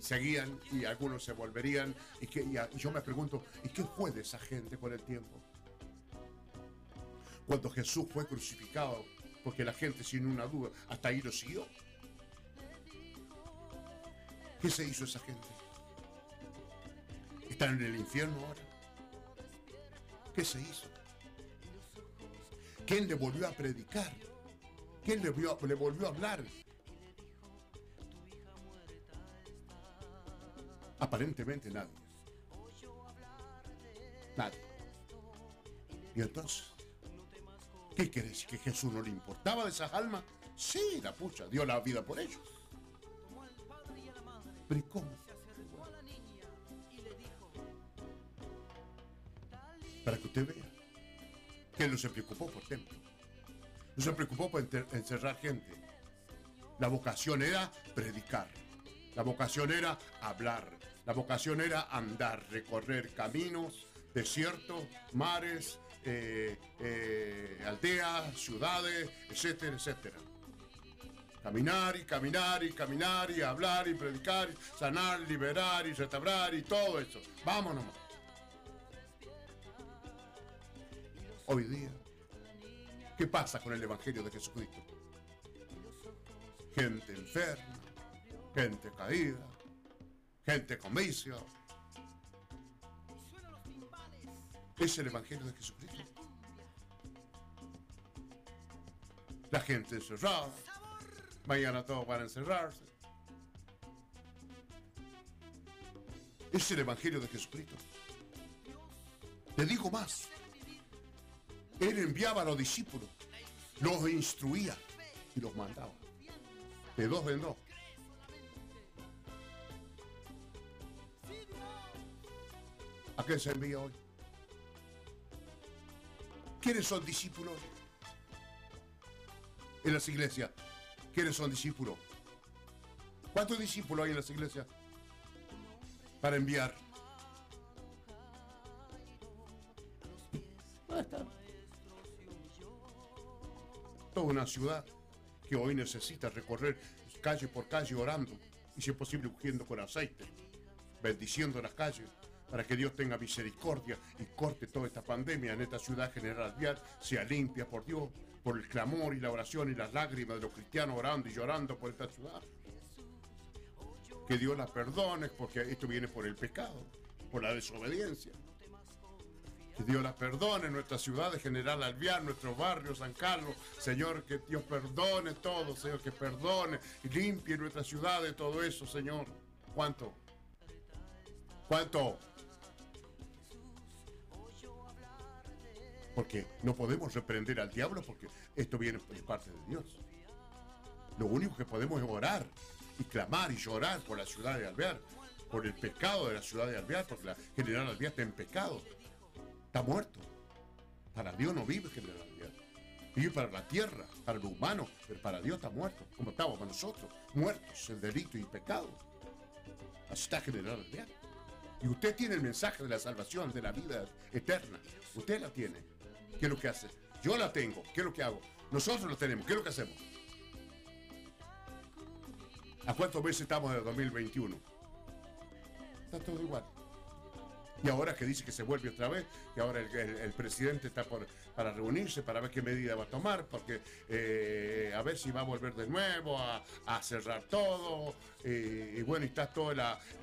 Speaker 4: seguían y algunos se volverían. Y, que, yo me pregunto, ¿y qué fue de esa gente con el tiempo? Cuando Jesús fue crucificado, porque la gente sin una duda hasta ahí lo siguió. ¿Qué se hizo esa gente? ¿Están en el infierno ahora? ¿Qué se hizo? ¿Quién le volvió a predicar? ¿Quién le, volvió a hablar? Aparentemente nadie. Nadie. Y entonces, ¿qué decir? ¿Que Jesús no le importaba de esas almas? Sí, la pucha, dio la vida por ellos. Pero ¿y cómo? Para que usted vea que no se preocupó por templo. No se preocupó por encerrar gente. La vocación era predicar. La vocación era hablar. La vocación era andar, recorrer caminos, desiertos, mares, eh, eh, aldeas, ciudades, etcétera, etcétera. Caminar y caminar y caminar y hablar y predicar, sanar, liberar y restaurar y todo eso. Vámonos. Hoy día, ¿qué pasa con el Evangelio de Jesucristo? Gente enferma, gente caída, gente con vicio. Es el Evangelio de Jesucristo. La gente encerrada. Mañana todos van a encerrarse. Es el Evangelio de Jesucristo. Te digo más. Él enviaba a los discípulos, los instruía y los mandaba. De dos en dos. ¿A quién se envía hoy? ¿Quiénes son discípulos? En las iglesias. ¿Quiénes son discípulos? ¿Cuántos discípulos hay en las iglesias? Para enviar. Toda una ciudad que hoy necesita recorrer calle por calle orando y si es posible ungiendo con aceite, bendiciendo las calles
Speaker 9: para que Dios tenga misericordia y corte toda esta pandemia en esta ciudad general Alvear, sea limpia por Dios, por el clamor y la oración y las lágrimas de los cristianos orando y llorando por esta ciudad. Que Dios la perdone, porque esto viene por el pecado, por la desobediencia. Que Dios la perdone, nuestra ciudad de General Alvear, nuestro barrio San Carlos. Señor, que Dios perdone todo, Señor, que perdone y limpie nuestra ciudad de todo eso, Señor. ¿Cuánto? ¿Cuánto? Porque no podemos reprender al diablo porque esto viene de parte de Dios. Lo único que podemos es orar y clamar y llorar por la ciudad de Alvear, por el pecado de la ciudad de Alvear, porque la General Alvear está en pecado, está muerto. Para Dios no vive General Alvear. Vive para la tierra, para lo humano, pero para Dios está muerto, como estábamos nosotros, muertos en delito y pecado. Así está General Alvear. Y usted tiene el mensaje de la salvación, de la vida eterna. Usted la tiene. ¿Qué es lo que hace? Yo la tengo. ¿Qué es lo que hago? Nosotros lo tenemos. ¿Qué es lo que hacemos? ¿A cuántos meses estamos de 2021? Está todo igual. Y ahora que dice que se vuelve otra vez, y ahora el, presidente está por, para reunirse, para ver qué medida va a tomar, porque eh, a ver si va a volver de nuevo a, cerrar todo. y bueno, y está todo el,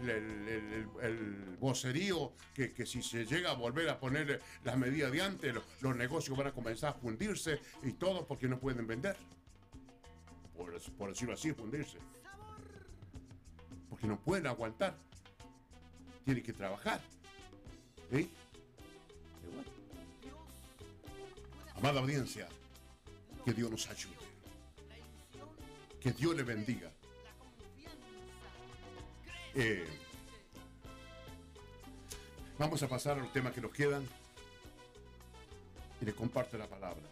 Speaker 9: el- vocerío, que, que si se llega a volver a poner las medidas de antes, lo- los negocios van a comenzar a fundirse y todo porque no pueden vender. Por decirlo así, fundirse. Porque no pueden aguantar. Tienen que trabajar. Amada audiencia, que Dios nos ayude. Que Dios le bendiga. Eh, vamos a pasar a los temas que nos quedan y le comparto la palabra.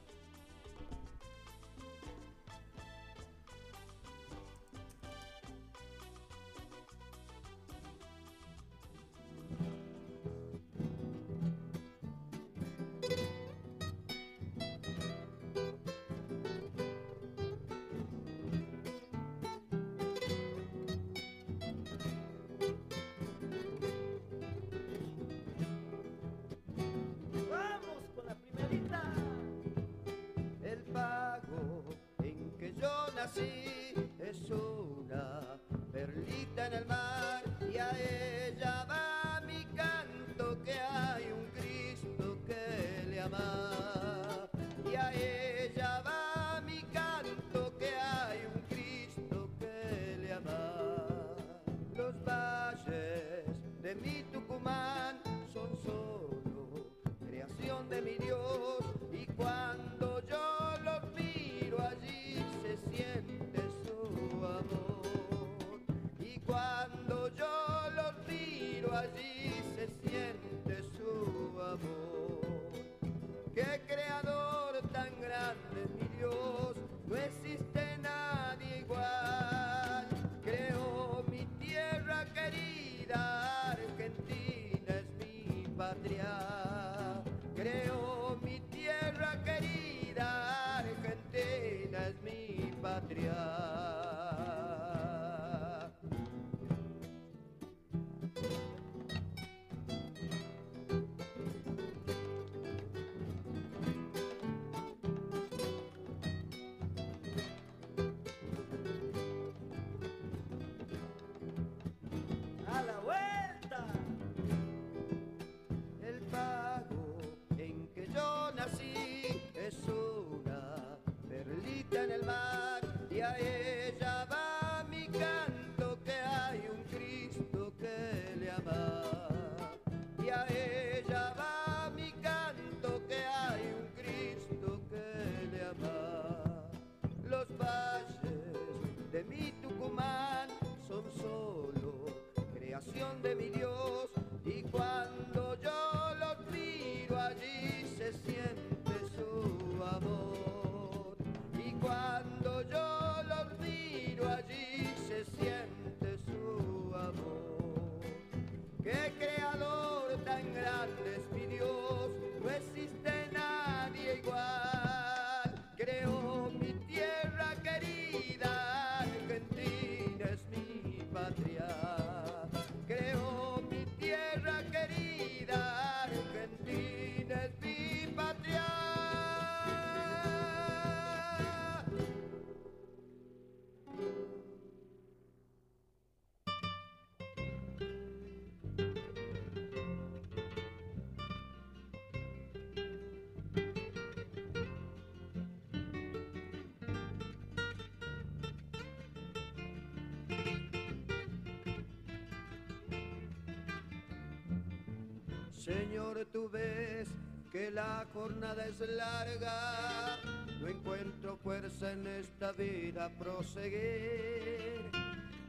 Speaker 9: Señor, tú ves que la jornada es larga, no encuentro fuerza en esta vida a proseguir.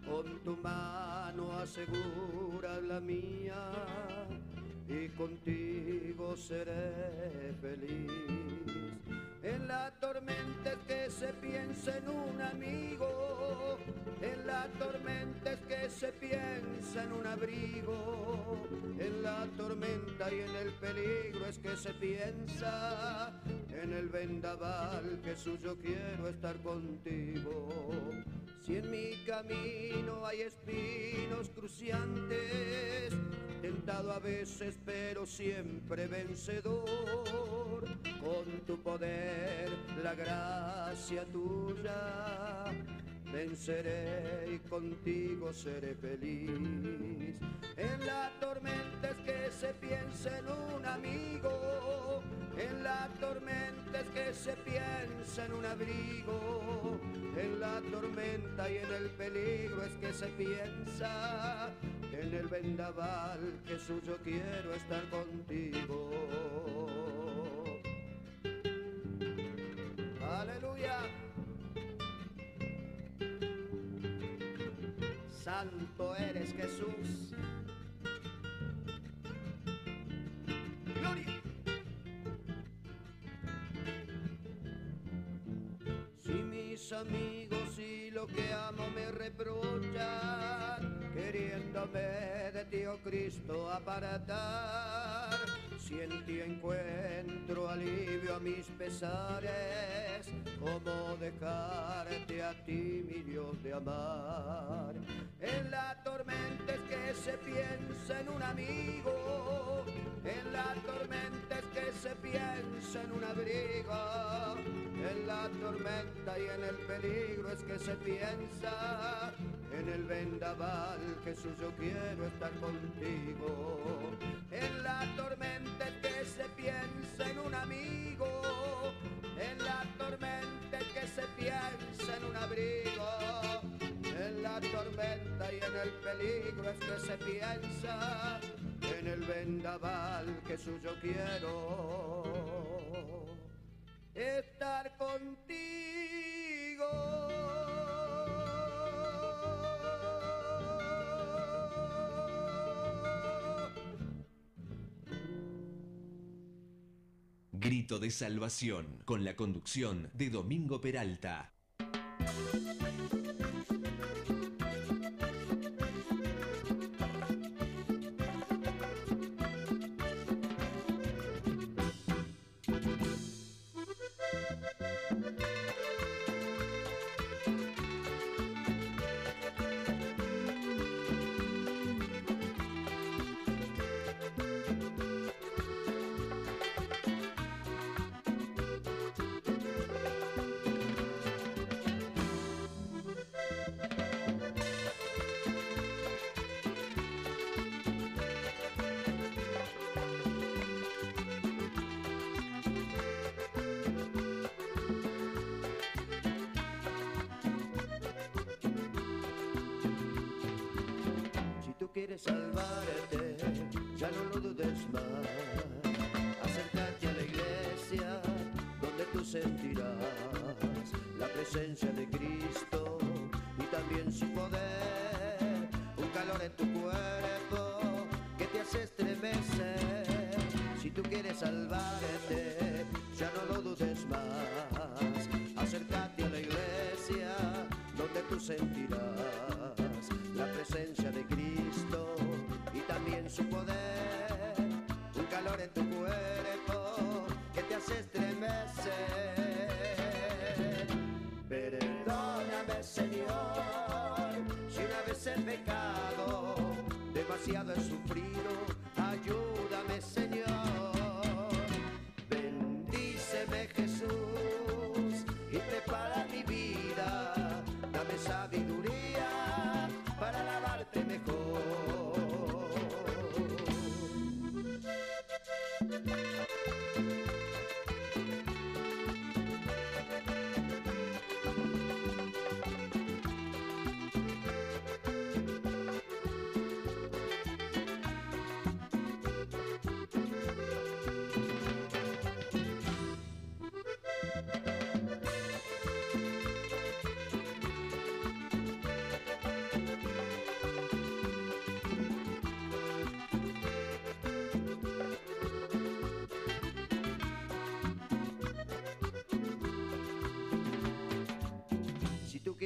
Speaker 9: Con tu mano asegura la mía y contigo seré feliz. En la tormenta es que se piensa en un amigo, en la tormenta es que se piensa en un abrigo, tormenta y en el peligro es que se piensa en el vendaval que suyo quiero estar contigo. Si en mi camino hay espinos cruciantes, tentado a veces pero siempre vencedor, con tu poder, la gracia tuya, venceré y contigo seré feliz. En la tormenta es que se piensa en un amigo, en la tormenta es que se piensa en un abrigo, en la tormenta y en el peligro es que se piensa en el vendaval que suyo quiero estar contigo. Aleluya. Santo eres Jesús. Gloria. Si mis amigos y lo que amo me reprochan, queriéndome de ti, oh Cristo, aparatar, si en ti encuentro alivio a mis pesares, ¿cómo dejarte a ti, mi Dios de amar? En la tormenta es que se piensa en un amigo, en la tormenta es que se piensa en un abrigo, en la tormenta y en el peligro es que se piensa. En el vendaval que suyo quiero estar contigo. En la tormenta es que se piensa en un amigo, en la tormenta es que se piensa en un abrigo, en la tormenta y en el peligro es que se piensa. En el vendaval que suyo quiero estar contigo.
Speaker 7: Grito de Salvación, con la conducción de Domingo Peralta.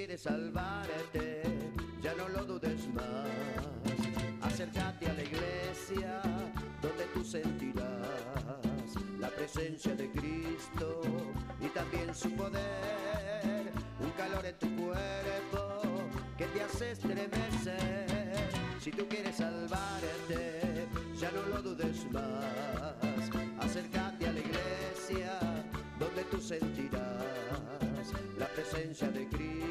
Speaker 9: Quieres salvarte, ya no lo dudes más. Acércate a la iglesia donde tú sentirás la presencia de Cristo y también su poder, un calor en tu cuerpo que te hace estremecer. Si tú quieres salvarte, ya no lo dudes más. Acércate a la iglesia donde tú sentirás la presencia de Cristo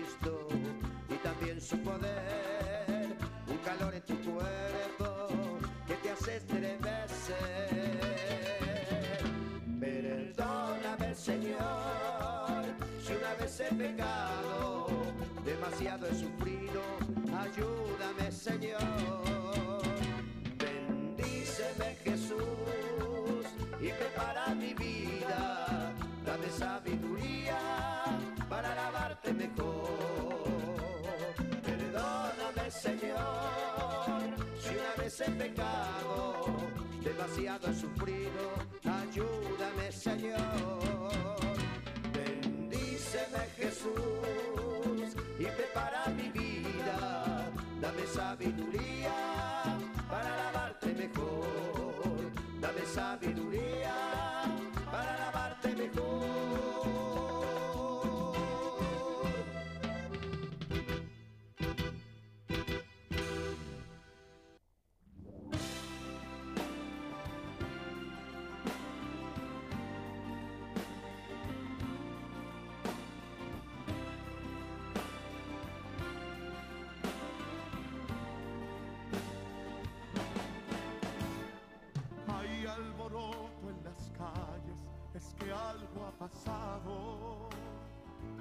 Speaker 9: su poder, un calor en tu cuerpo que te hace estremecer. Perdóname, Señor, si una vez he pecado, demasiado he sufrido, ayúdame, Señor. Señor, si una vez he pecado, demasiado he sufrido, ayúdame, Señor. Bendíceme, Jesús, y prepara mi vida, dame sabiduría para alabarte mejor.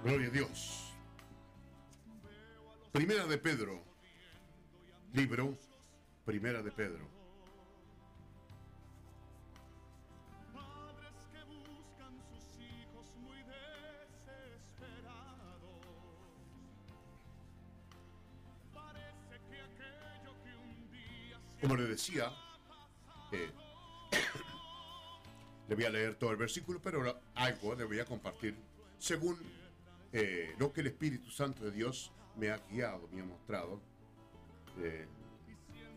Speaker 4: Gloria a Dios. Primera de Pedro. Libro Primera de Pedro. Como le decía, eh, le voy a leer todo el versículo, pero algo le voy a compartir según eh, lo que el Espíritu Santo de Dios me ha guiado, me ha mostrado. Eh,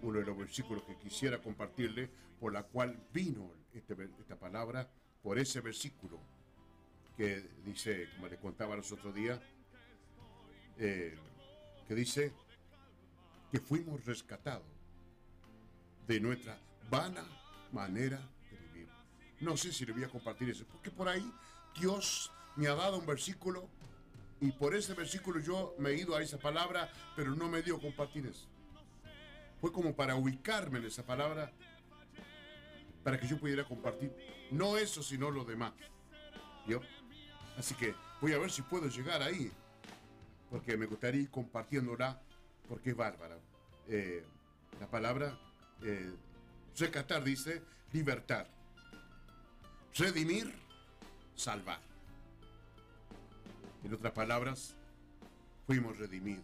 Speaker 4: uno de los versículos que quisiera compartirle, por la cual vino este esta palabra, por ese versículo que dice, como le contaba los otros días, eh, que dice que fuimos rescatados de nuestra vana manera de vivir. No sé si le voy a compartir eso, porque por ahí Dios me ha dado un versículo y por ese versículo yo me he ido a esa palabra, pero no me dio compartir eso. Fue como para ubicarme en esa palabra, para que yo pudiera compartir, no eso, sino lo demás. ¿Vio? Así que voy a ver si puedo llegar ahí, porque me gustaría ir compartiéndola, porque es bárbara. Eh, la palabra eh, rescatar dice libertar, redimir, salvar. En otras palabras, fuimos redimidos,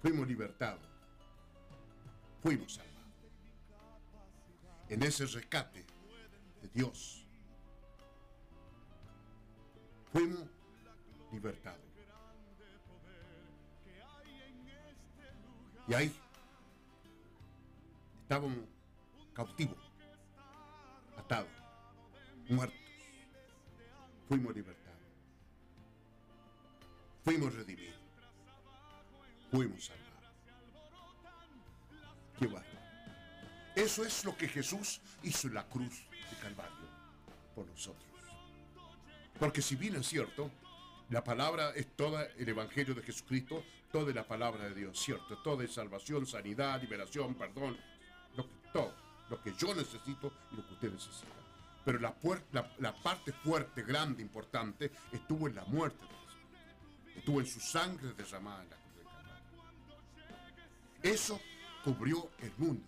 Speaker 4: fuimos libertados, fuimos salvados. En ese rescate de Dios, fuimos libertados. Y ahí estábamos cautivos, atados, muertos. Fuimos libertados. Fuimos redimidos. Fuimos salvados. Qué bárbaro. Eso es lo que Jesús hizo en la cruz de Calvario por nosotros. Porque si bien es cierto, la palabra es toda el Evangelio de Jesucristo, toda la palabra de Dios, cierto, todo es salvación, sanidad, liberación, perdón, lo que, todo, lo que yo necesito y lo que usted necesita. Pero la, parte fuerte, grande, importante, estuvo en la muerte de Jesús. Estuvo en su sangre derramada en la cruz. Eso cubrió el mundo.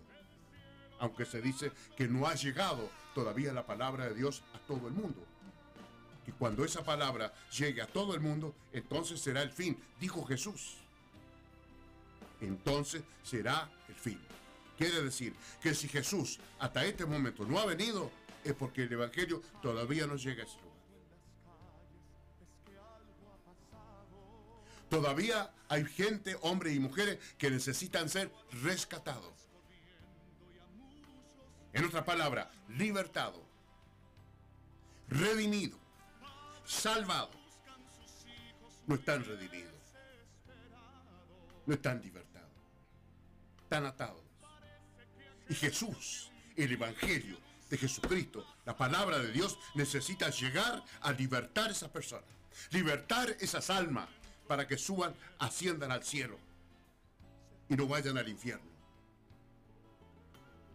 Speaker 4: Aunque se dice que no ha llegado todavía la palabra de Dios a todo el mundo. Y cuando esa palabra llegue a todo el mundo, entonces será el fin, dijo Jesús. Entonces será el fin. Quiere decir que si Jesús hasta este momento no ha venido, es porque el Evangelio todavía no llega a ese lugar. Todavía hay gente, hombres y mujeres, que necesitan ser rescatados. En otra palabra, libertado, redimido, salvado. No están redimidos. No están libertados. Están atados. Y Jesús, el Evangelio de Jesucristo, la palabra de Dios, necesita llegar a libertar esas personas. Libertar esas almas para que suban, asciendan al cielo y no vayan al infierno.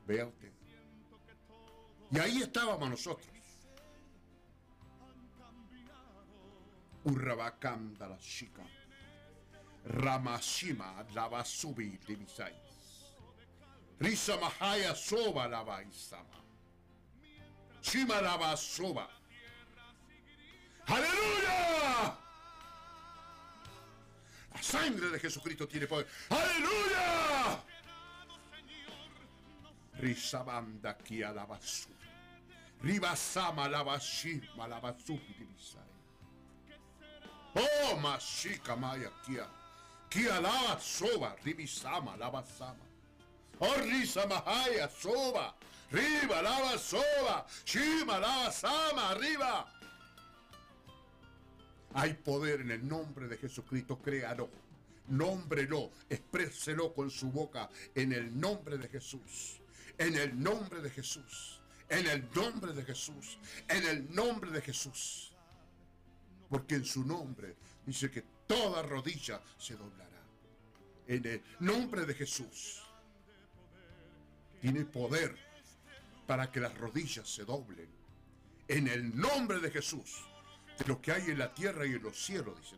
Speaker 4: Vea usted. Y ahí estábamos nosotros. Urrabakanda la chica. Ramashima lavasubi divisais. Risa mahaya soba lavaisama. Shima lavasoba. ¡Aleluya! La sangre de Jesucristo tiene poder. ¡Aleluya! Risabanda kia lavasu. Ribasama lavashima lavasubi divisai. Oh, mashika maya kia. Kia lava soba, ribisama lava sama. Oh, risa mahaya soba. Riba lava soba. Shima lava sama, arriba. Hay poder en el nombre de Jesucristo, créalo. Nómbrelo, expréselo con su boca en el nombre de Jesús. En el nombre de Jesús. En el nombre de Jesús. En el nombre de Jesús. Porque en su nombre dice que toda rodilla se doblará. En el nombre de Jesús. Tiene poder para que las rodillas se doblen. En el nombre de Jesús. De lo que hay en la tierra y en los cielos, dice.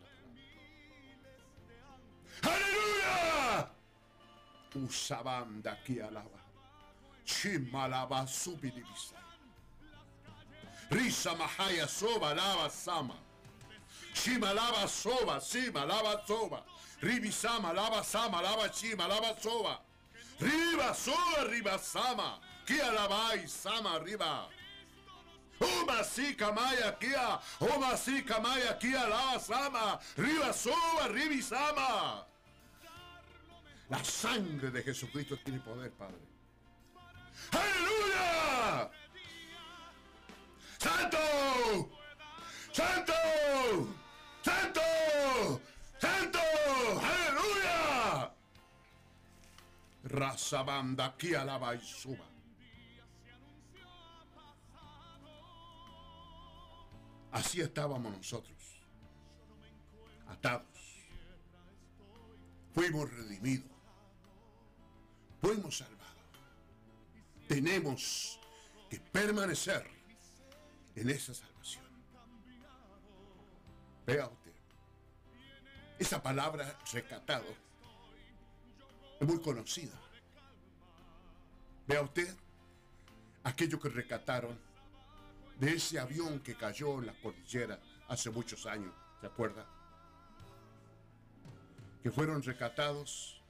Speaker 4: ¡Aleluya! Usabanda aquí alaba. Chimalaba subidibisa. Risa mahaya soba lava sama. Shima lava soba, sima lava soba. Ribi sama lava sama lava chima lava soba. Riba soba riba sama. Kia labai sama riba. Uma si kamaya kia. Uma si kamaya kia lava sama. Riba soba ribi sama. La sangre de Jesucristo tiene poder, Padre. ¡Aleluya! ¡Santo! ¡Santo! ¡Santo! ¡Santo! ¡Aleluya! Raza banda aquí alaba y suba. Así estábamos nosotros, atados. Fuimos redimidos. Fuimos salvados. Tenemos que permanecer en esa salvación. Vea usted. Esa palabra rescatado es muy conocida. Vea usted aquello que rescataron de ese avión que cayó en la cordillera hace muchos años, ¿se acuerda? Que fueron rescatados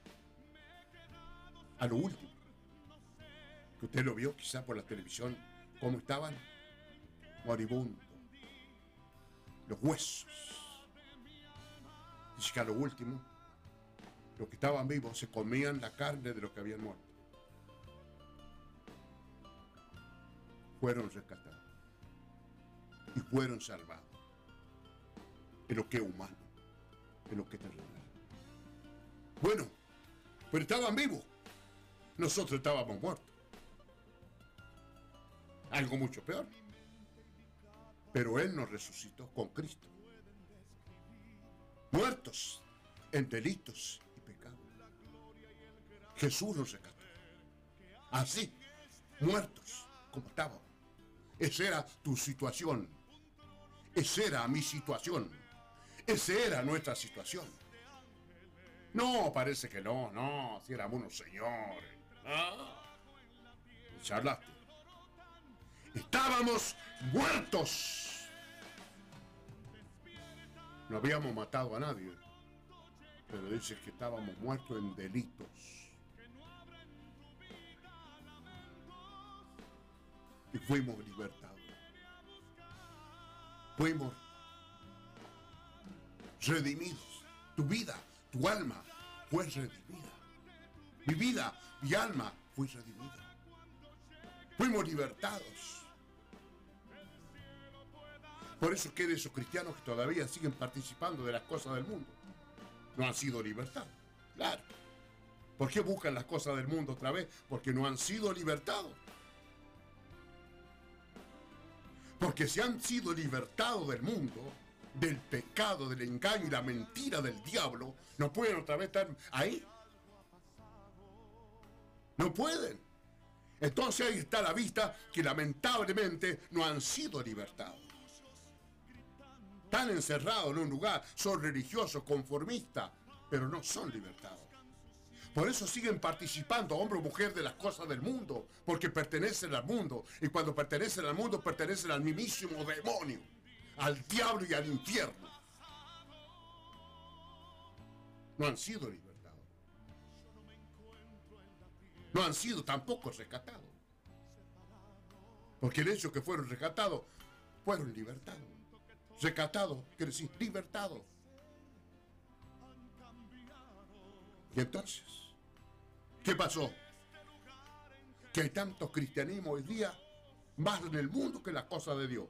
Speaker 4: a lo último. Que usted lo vio quizá por la televisión, cómo estaban moribundos, los huesos. Dice que a lo último, los que estaban vivos se comían la carne de los que habían muerto. Fueron rescatados y fueron salvados. Que es humano, que es terrenal. Bueno, pero estaban vivos. Nosotros estábamos muertos. Algo mucho peor. Pero Él nos resucitó con Cristo. Muertos en delitos y pecados. Jesús nos rescató. Así, muertos como estábamos. Esa era tu situación. Esa era mi situación. Esa era nuestra situación. No, parece que no, no, si éramos unos señores. Ah, charlaste. Estábamos muertos. No habíamos matado a nadie, pero dice que estábamos muertos en delitos. Y fuimos libertados. Fuimos redimidos. Tu vida, tu alma fue redimida. Mi vida, mi alma fue redimida. Fuimos libertados. Por eso que de esos cristianos que todavía siguen participando de las cosas del mundo. No han sido libertados. Claro. ¿Por qué buscan las cosas del mundo otra vez? Porque no han sido libertados. Porque si han sido libertados del mundo, del pecado, del engaño y la mentira del diablo, no pueden otra vez estar ahí. No pueden. Entonces ahí está la vista que lamentablemente no han sido libertados. Están encerrados en un lugar, son religiosos, conformistas, pero no son libertados. Por eso siguen participando, hombre o mujer, de las cosas del mundo, porque pertenecen al mundo. Y cuando pertenecen al mundo, pertenecen al mismísimo demonio, al diablo y al infierno. No han sido libertados. No han sido tampoco rescatados. Porque el hecho que fueron rescatados, fueron libertados. Rescatados quiere decir libertados. Y entonces, ¿qué pasó? Que hay tanto cristianismo hoy día, más en el mundo que las cosas de Dios.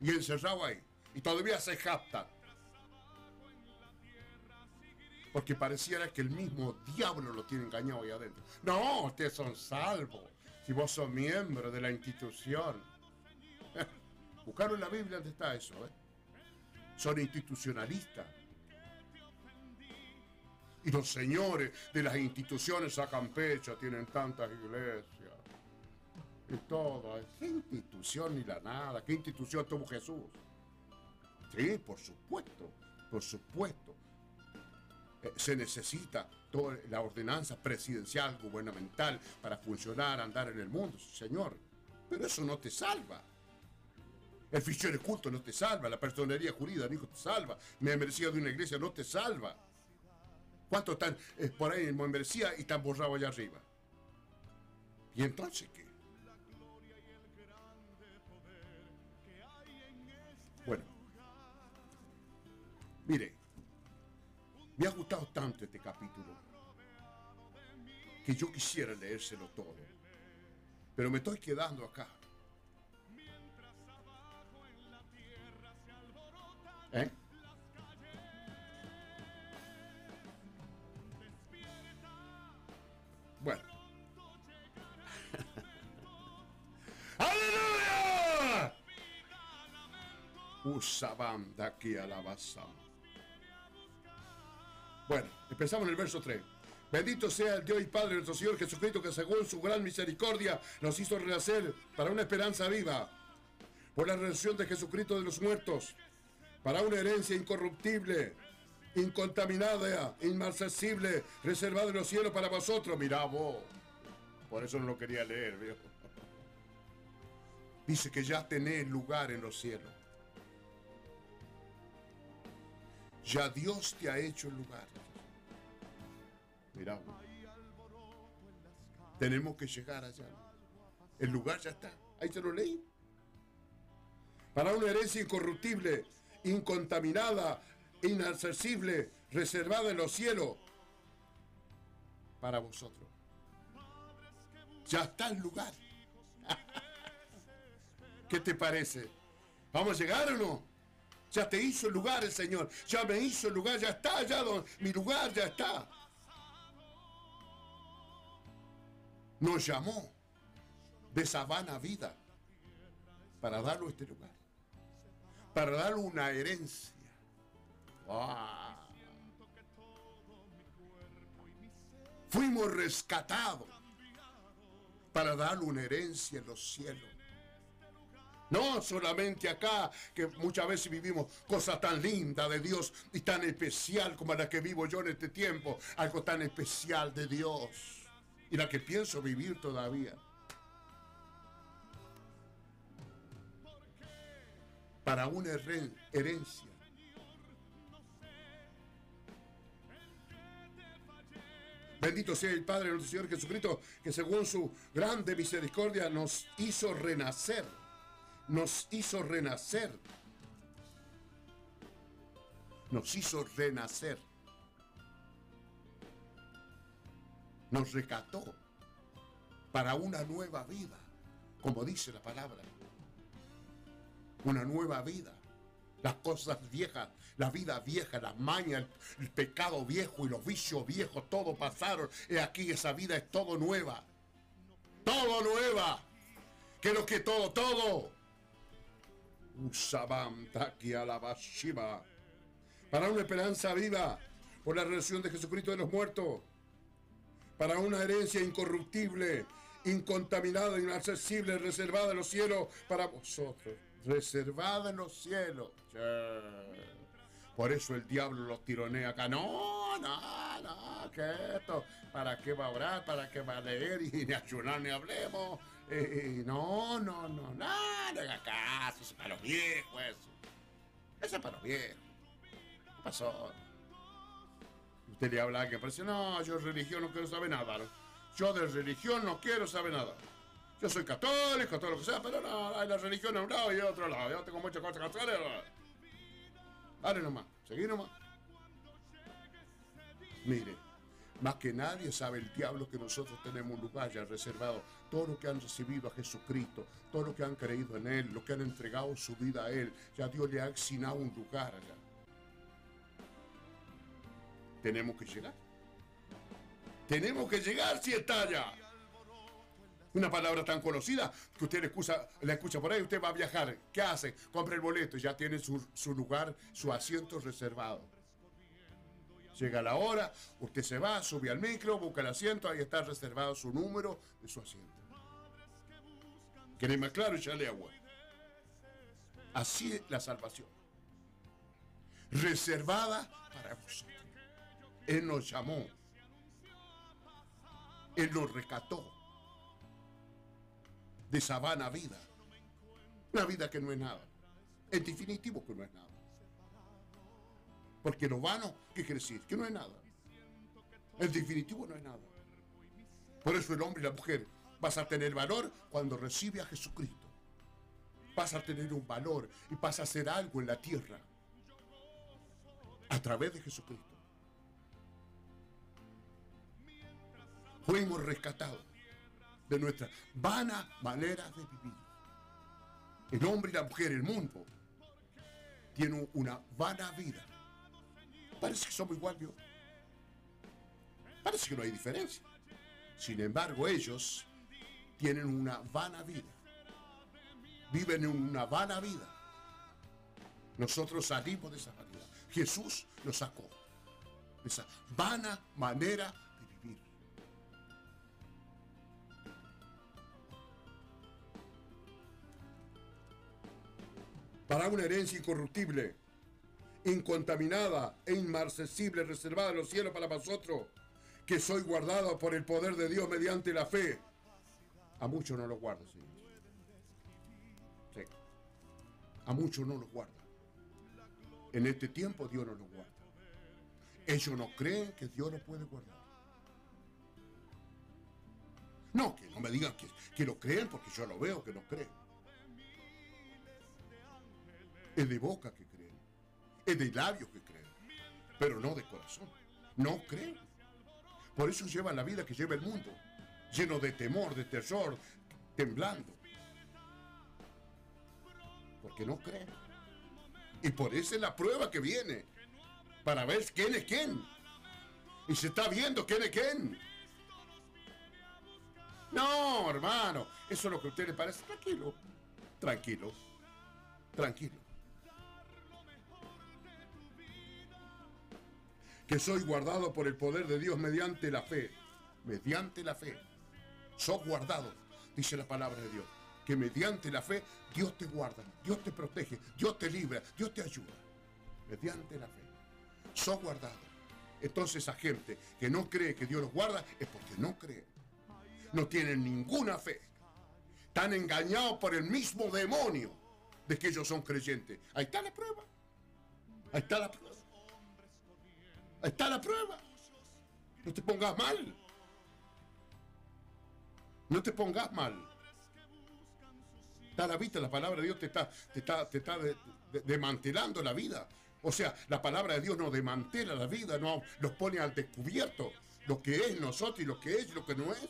Speaker 4: Y encerrado ahí. Y todavía se jactan. Porque pareciera que el mismo diablo lo tiene engañado ahí adentro. No, ustedes son salvos. Si vos sos miembro de la institución. Buscaron en la Biblia dónde está eso, ¿eh? Son institucionalistas. Y los señores de las instituciones sacan pecho, tienen tantas iglesias. Y todo. ¿Qué institución ni la nada? ¿Qué institución tuvo Jesús? Sí, por supuesto, por supuesto. Eh, se necesita la ordenanza presidencial, gubernamental, para funcionar, andar en el mundo, señor. Pero eso no te salva. El fichero culto no te salva, la personería jurídica no te salva, membresía de una iglesia no te salva. ¿Cuántos están eh, por ahí en membresía y están borrados allá arriba? ¿Y entonces qué? Bueno, mire, me ha gustado tanto este capítulo que yo quisiera leérselo todo, pero me estoy quedando acá. ¿Eh? Bueno. ¡Aleluya! Usa banda aquí. Bueno, empezamos en el verso 3. Bendito sea el Dios y Padre de nuestro Señor Jesucristo, que según su gran misericordia nos hizo renacer para una esperanza viva, por la resurrección de Jesucristo de los muertos, para una herencia incorruptible, incontaminada, inmarcesible, reservada en los cielos para vosotros. Mirá vos. Por eso no lo quería leer. Dice que ya tenés lugar en los cielos. Ya Dios te ha hecho el lugar. Mirá vos. Tenemos que llegar allá. El lugar ya está. Ahí se lo leí. Para una herencia incorruptible, incontaminada, inaccesible, reservada en los cielos para vosotros. Ya está el lugar. ¿Qué te parece? ¿Vamos a llegar o no? Ya te hizo el lugar el Señor. Ya me hizo el lugar, ya está, ya don- mi lugar ya está. Nos llamó de sabana vida para darnos este lugar. Para darle una herencia. Fuimos rescatados para darle una herencia en los cielos. No solamente acá, que muchas veces vivimos cosas tan lindas de Dios y tan especial como la que vivo yo en este tiempo, algo tan especial de Dios y la que pienso vivir todavía. Para una herencia. Bendito sea el Padre, nuestro Señor Jesucristo, que según su grande misericordia nos hizo renacer. Nos hizo renacer. Nos hizo renacer. Nos recató para una nueva vida, como dice la palabra. Una nueva vida. Las cosas viejas la vida vieja, las mañas, el, pecado viejo y los vicios viejos, todo pasaron. Y aquí esa vida es todo nueva. Todo nueva. Que lo que todo, todo. Para una esperanza viva por la resurrección de Jesucristo de los muertos. Para una herencia incorruptible, incontaminada, inaccesible, reservada en los cielos para vosotros. Reservada en los cielos. Por eso el diablo los tironea acá. No, no, no, que esto, ¿para qué va a orar? ¿Para qué va a leer? Y ni ayunar ni hablemos. Eh, no, no, no, no, no haga caso, es para los viejos eso. Eso es para los viejos. ¿Qué pasó? Usted le habla a alguien, parece, no, yo de religión no quiero saber nada. Yo de religión no quiero saber nada. Yo soy católico, todo lo que sea, pero no, hay la religión a un lado y otro lado. Yo tengo muchas cosas que Dale nomás, seguí nomás. Mire, más que nadie sabe el diablo que nosotros tenemos un lugar ya reservado. Todos los que han recibido a Jesucristo, todos los que han creído en Él, los que han entregado su vida a Él, ya Dios le ha asignado un lugar allá. Tenemos que llegar. Tenemos que llegar si está allá. Una palabra tan conocida que usted escucha, la escucha por ahí, usted va a viajar. ¿Qué hace? Compra el boleto y ya tiene su, su lugar, su asiento reservado. Llega la hora, usted se va, sube al micro, busca el asiento, ahí está reservado su número de su asiento. ¿Quiere más claro? Echale agua. Así es la salvación. Reservada para vosotros. Él nos llamó. Él nos rescató de esa vana vida. Una vida que no es nada. En definitivo que no es nada. Porque lo vano, ¿qué quiere decir? Que no es nada. En definitivo no es nada. Por eso el hombre y la mujer vas a tener valor cuando recibe a Jesucristo. Vas a tener un valor y vas a hacer algo en la tierra a través de Jesucristo. Fuimos rescatados de nuestra vana manera de vivir. El hombre y la mujer, el mundo, tienen una vana vida. Parece que somos igual, ¿vio? Parece que no hay diferencia. Sin embargo, ellos tienen una vana vida. Viven en una vana vida. Nosotros salimos de esa vanidad. Jesús nos sacó esa vana manera Para una herencia incorruptible, incontaminada e inmarcesible, reservada en los cielos para vosotros, que soy guardado por el poder de Dios mediante la fe. A muchos no los guarda, Señor. A muchos no los guarda. En este tiempo Dios no los guarda. Ellos no creen que Dios los puede guardar. No, que no me digan que, que lo creen porque yo lo veo que no creen. Es de boca que creen. Es de labios que creen. Pero no de corazón. No creen. Por eso llevan la vida que lleva el mundo. Lleno de temor, de terror, temblando. Porque no creen. Y por eso es la prueba que viene. Para ver quién es quién. Y se está viendo quién es quién. No, hermano. Eso es lo que a usted le parece. Tranquilo. Tranquilo. Tranquilo. Que soy guardado por el poder de Dios mediante la fe. Mediante la fe. Sos guardado, dice la palabra de Dios. Que mediante la fe Dios te guarda, Dios te protege, Dios te libra, Dios te ayuda. Mediante la fe. Sos guardado. Entonces esa gente que no cree que Dios los guarda es porque no cree. No tienen ninguna fe. Están engañados por el mismo demonio de que ellos son creyentes. Ahí está la prueba. Ahí está la prueba. Está la prueba. No te pongas mal. No te pongas mal. Está la vista, la palabra de Dios te está, te está, te está de- de- desmantelando la vida. O sea, la palabra de Dios no desmantela la vida, no los pone al descubierto lo que es nosotros y lo que es y lo que no es.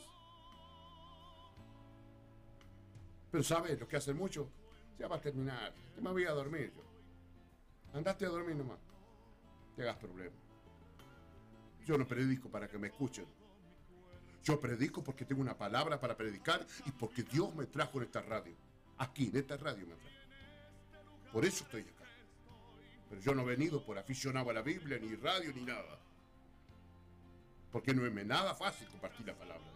Speaker 4: Pero sabes, lo que hacen mucho, ya va a terminar, ya me voy a dormir yo. Andate a dormir nomás, te hagas problema. Yo no predico para que me escuchen. Yo predico porque tengo una palabra para predicar y porque Dios me trajo en esta radio. Aquí, en esta radio me trajo. Por eso estoy acá. Pero yo no he venido por aficionado a la Biblia, ni radio, ni nada. Porque no es nada fácil compartir la palabra.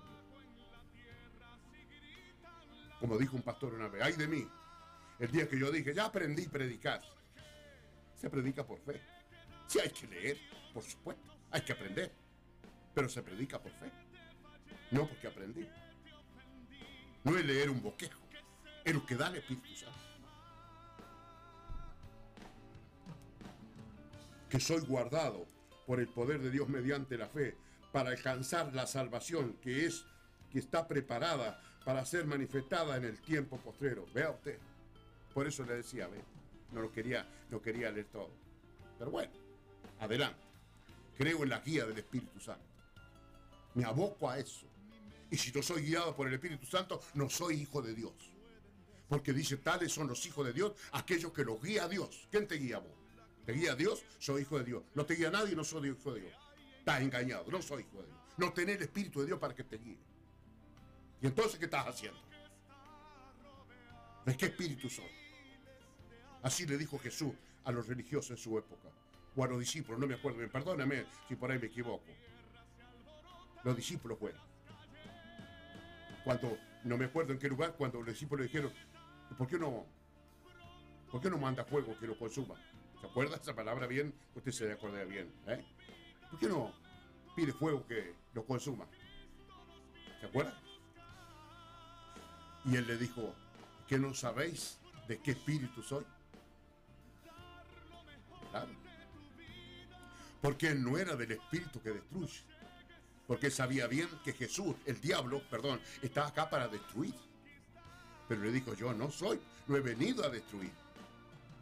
Speaker 4: Como dijo un pastor una vez, ay de mí, el día que yo dije, ya aprendí a predicar. Se predica por fe. Sí hay que leer, por supuesto, hay que aprender. Pero se predica por fe. No porque aprendí. No es leer un boquejo, es lo que da el Espíritu Santo. Que soy guardado por el poder de Dios mediante la fe para alcanzar la salvación que es que está preparada para ser manifestada en el tiempo postrero. Vea usted. Por eso le decía, ve, no lo quería, no quería leer todo. Pero bueno, adelante. Creo en la guía del Espíritu Santo. Me aboco a eso. Y si no soy guiado por el Espíritu Santo, no soy hijo de Dios. Porque dice, tales son los hijos de Dios, aquellos que los guía a Dios. ¿Quién te guía vos? ¿Te guía Dios? Soy hijo de Dios. No te guía nadie, no soy hijo de Dios. Estás engañado, no soy hijo de Dios. No tenés el Espíritu de Dios para que te guíe. ¿Y entonces qué estás haciendo? ¿De qué espíritu soy? Así le dijo Jesús a los religiosos en su época. O a los discípulos, no me acuerdo bien. Perdóname si por ahí me equivoco. Los discípulos fueron. Cuando, no me acuerdo en qué lugar, cuando los discípulos dijeron, ¿por qué no, por qué no manda fuego que lo consuma? ¿Se acuerda esa palabra bien? Usted se acuerda bien. ¿eh? ¿Por qué no pide fuego que lo consuma? ¿Se acuerda? Y él le dijo, ¿que no sabéis de qué espíritu soy? Porque él no era del espíritu que destruye. Porque sabía bien que Jesús, el diablo, perdón, estaba acá para destruir. Pero le dijo, yo no soy, no he venido a destruir.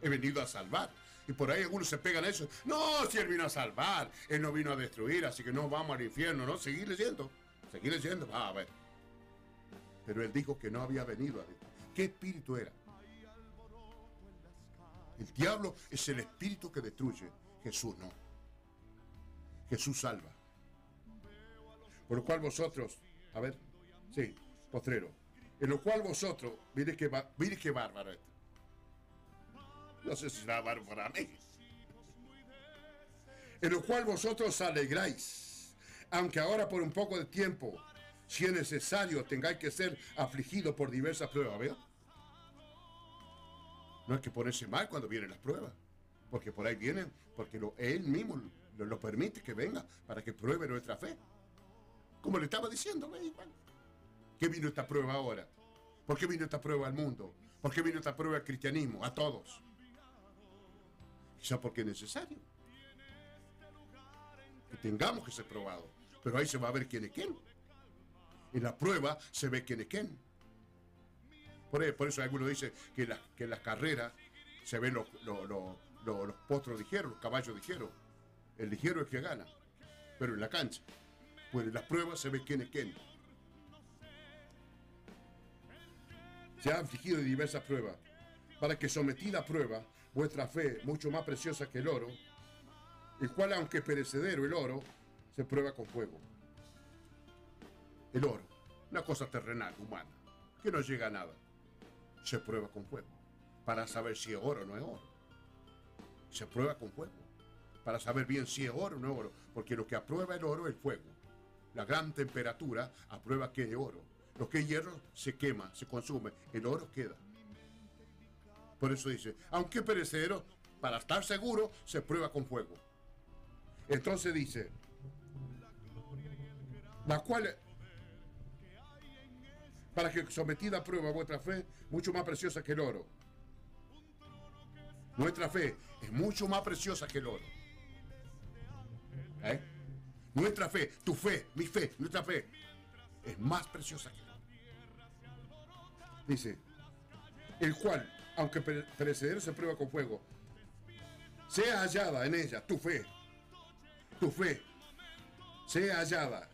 Speaker 4: He venido a salvar. Y por ahí algunos se pegan a eso. No, si él vino a salvar, él no vino a destruir, así que no vamos al infierno, ¿no? Seguir leyendo, seguir leyendo, va a ver. Pero él dijo que no había venido a destruir. ¿Qué espíritu era? El diablo es el espíritu que destruye. Jesús no. Jesús salva. Por lo cual vosotros, a ver, sí, postrero. En lo cual vosotros, mire que, mire qué bárbaro esto. No sé si será bárbaro para mí. En lo cual vosotros os alegráis, aunque ahora por un poco de tiempo, si es necesario, tengáis que ser afligidos por diversas pruebas. ¿Veo? No hay que ponerse mal cuando vienen las pruebas, porque por ahí vienen, porque lo- Él mismo lo, lo permite que venga para que pruebe nuestra fe. Como le estaba diciendo. Igual. ¿Qué vino esta prueba ahora? ¿Por qué vino esta prueba al mundo? ¿Por qué vino esta prueba al cristianismo? A todos. Quizá porque es necesario. Que tengamos que ser probados. Pero ahí se va a ver quién es quién. En la prueba se ve quién es quién. Por, e- eso algunos dicen que, en las carreras se ven los, los, los- los- caballos ligeros. El ligero es que gana. Pero en la cancha, pues en las pruebas se ve quién es quién. Se ha afligido diversas pruebas, para que sometida a prueba vuestra fe, mucho más preciosa que el oro, el cual aunque perecedero el oro, se prueba con fuego. El oro, una cosa terrenal, humana, que no llega a nada, se prueba con fuego, para saber si es oro o no es oro. Se prueba con fuego, para saber bien si es oro o no es oro, porque lo que aprueba el oro es el fuego. La gran temperatura aprueba que es oro. Lo que es hierro se quema, se consume, el oro queda. Por eso dice, aunque perecedero, para estar seguro, se prueba con fuego. Entonces dice, la cual, para que sometida a prueba vuestra fe, mucho más preciosa que el oro. Nuestra fe es mucho más preciosa que el oro. ¿Eh? Nuestra fe, tu fe, mi fe, nuestra fe es más preciosa que oro. Dice, el cual, aunque pere- perecedero se prueba con fuego, sea hallada en ella tu fe, tu fe, sea hallada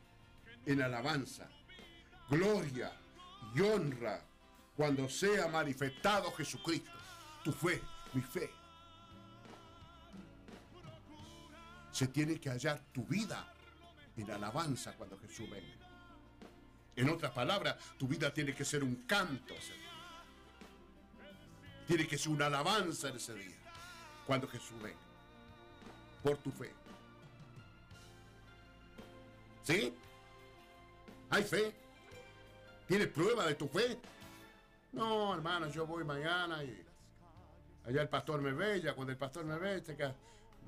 Speaker 4: en alabanza, gloria y honra cuando sea manifestado Jesucristo. Tu fe, mi fe. Se tiene que hallar tu vida en alabanza cuando Jesús venga. En otras palabras, tu vida tiene que ser un canto ese. Tiene que ser una alabanza en ese día, cuando Jesús venga. Por tu fe. ¿Sí? ¿Hay fe? ¿Tienes prueba de tu fe? No, hermano, yo voy mañana y allá el pastor me ve, ya cuando el pastor me ve, se queda-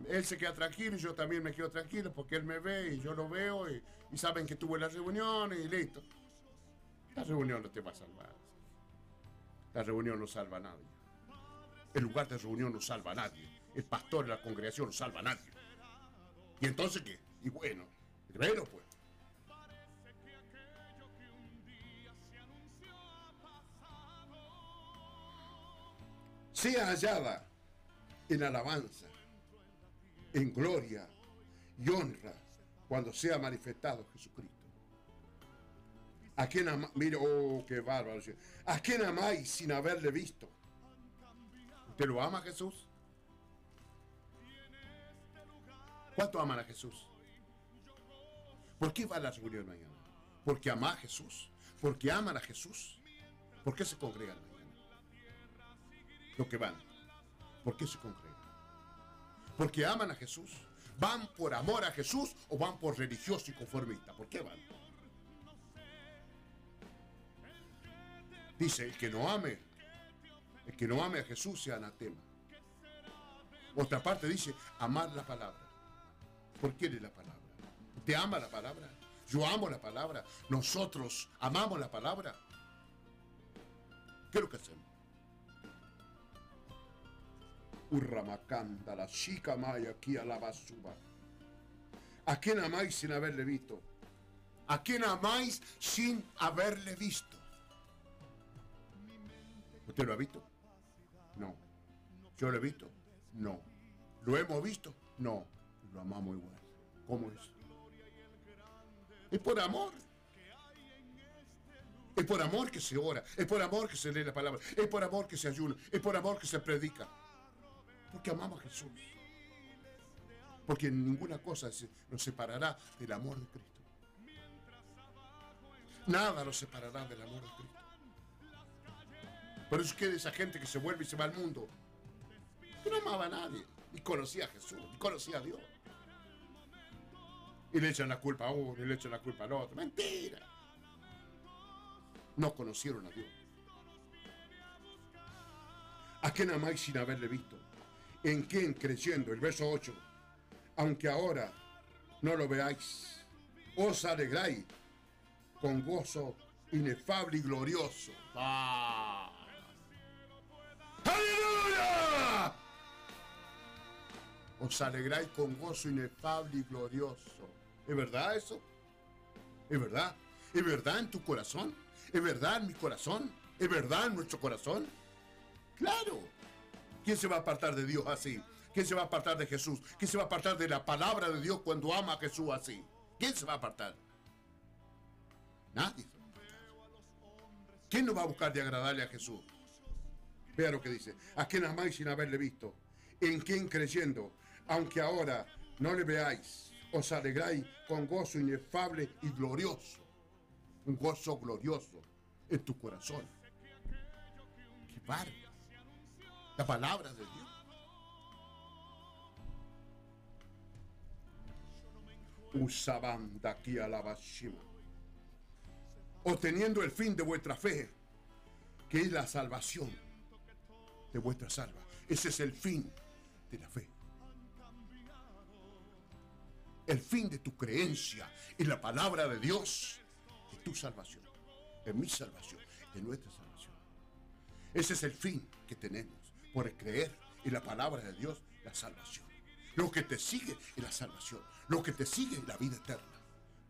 Speaker 4: él se queda tranquilo y yo también me quedo tranquilo porque él me ve y yo lo veo y, saben que tuve la reunión y listo. La reunión no te va a salvar. La reunión no salva a nadie. El lugar de reunión no salva a nadie. El pastor de la congregación no salva a nadie. ¿Y entonces qué? Y bueno, velo pues. Sea hallada en alabanza, en gloria y honra cuando sea manifestado Jesucristo. ¿A quién amáis? Oh, qué bárbaro. ¿A quién amáis sin haberle visto? ¿Usted lo ama Jesús? ¿Cuánto aman a Jesús? ¿Por qué va a la reunión mañana? Porque ama a Jesús. Porque aman a Jesús. ¿Por qué se congregan mañana? Los que van. ¿Por qué se congregan? Porque aman a Jesús. ¿Van por amor a Jesús o van por religioso y conformista? ¿Por qué van? Dice, el que no ame, el que no ame a Jesús sea anatema. Otra parte dice, amar la palabra. ¿Por qué es la palabra? ¿Te ama la palabra? Yo amo la palabra. Nosotros amamos la palabra. ¿Qué es lo que hacemos? Urramacanda, la chica maya aquí a la basura. ¿A quién amáis sin haberle visto? ¿A quién amáis sin haberle visto? ¿Usted lo ha visto? No. ¿Yo lo he visto? No. ¿Lo hemos visto? No. Lo amamos igual. ¿Cómo es? Es por amor. Es por amor que se ora. Es por amor que se lee la palabra. Es por amor que se ayuna. Es por amor que se predica. Porque amamos a Jesús. Porque ninguna cosa nos separará del amor de Cristo. Nada nos separará del amor de Cristo. Por eso es que esa gente que se vuelve y se va al mundo, que no amaba a nadie, ni conocía a Jesús, ni conocía a Dios. Y le echan la culpa a uno, y le echan la culpa al otro. Mentira. No conocieron a Dios. ¿A quién amáis sin haberle visto? ¿En quién creyendo? El verso 8. Aunque ahora no lo veáis, os alegráis con gozo inefable y glorioso. ¡Ah! ¡Aleluya! Os alegráis con gozo inefable y glorioso. ¿Es verdad eso? ¿Es verdad? ¿Es verdad en tu corazón? ¿Es verdad en mi corazón? ¿Es verdad en nuestro corazón? Claro. ¿Quién se va a apartar de Dios así? ¿Quién se va a apartar de Jesús? ¿Quién se va a apartar de la palabra de Dios cuando ama a Jesús así? ¿Quién se va a apartar? Nadie. ¿Quién no va a buscar de agradarle a Jesús? Vea lo que dice. ¿A quién amáis sin haberle visto? ¿En quién creyendo? Aunque ahora no le veáis, os alegráis con gozo inefable y glorioso. Un gozo glorioso en tu corazón. ¡Qué bárbaro! La palabra de Dios. Usaban de aquí a la Bashima. Obteniendo el fin de vuestra fe, que es la salvación de vuestra salva. Ese es el fin de la fe. El fin de tu creencia en la palabra de Dios, de tu salvación, de mi salvación, de nuestra salvación. Ese es el fin que tenemos por creer en la palabra de Dios, la salvación. Lo que te sigue es la salvación. Lo que te sigue es la vida eterna.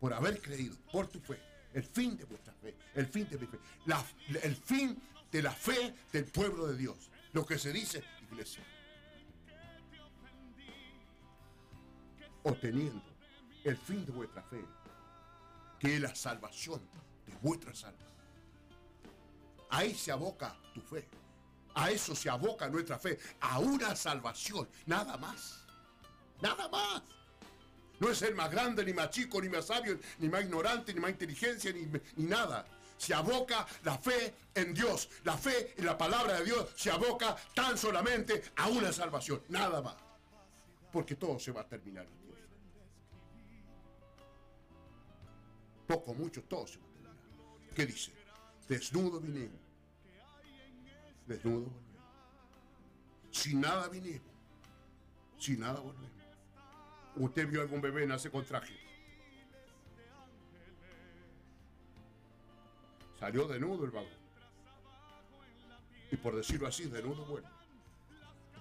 Speaker 4: Por haber creído, por tu fe. El fin de vuestra fe. El fin de mi fe. La- el fin de la fe del pueblo de Dios. Lo que se dice, iglesia. Obteniendo el fin de vuestra fe, que es la salvación de vuestras almas. Ahí se aboca tu fe. A eso se aboca nuestra fe, a una salvación, nada más. Nada más. No es ser más grande, ni más chico, ni más sabio, ni más ignorante, ni más inteligencia, ni, ni nada. Se aboca la fe en Dios. La fe en la palabra de Dios se aboca tan solamente a una salvación, nada más. Porque todo se va a terminar en Dios. Poco, mucho, todo se va a terminar. ¿Qué dice? Desnudo vinimos. Desnudo volvemos. Sin nada vinimos. Sin nada volvemos. ¿Usted vio algún bebé nace con traje? Salió desnudo el vago. Y por decirlo así, desnudo vuelve.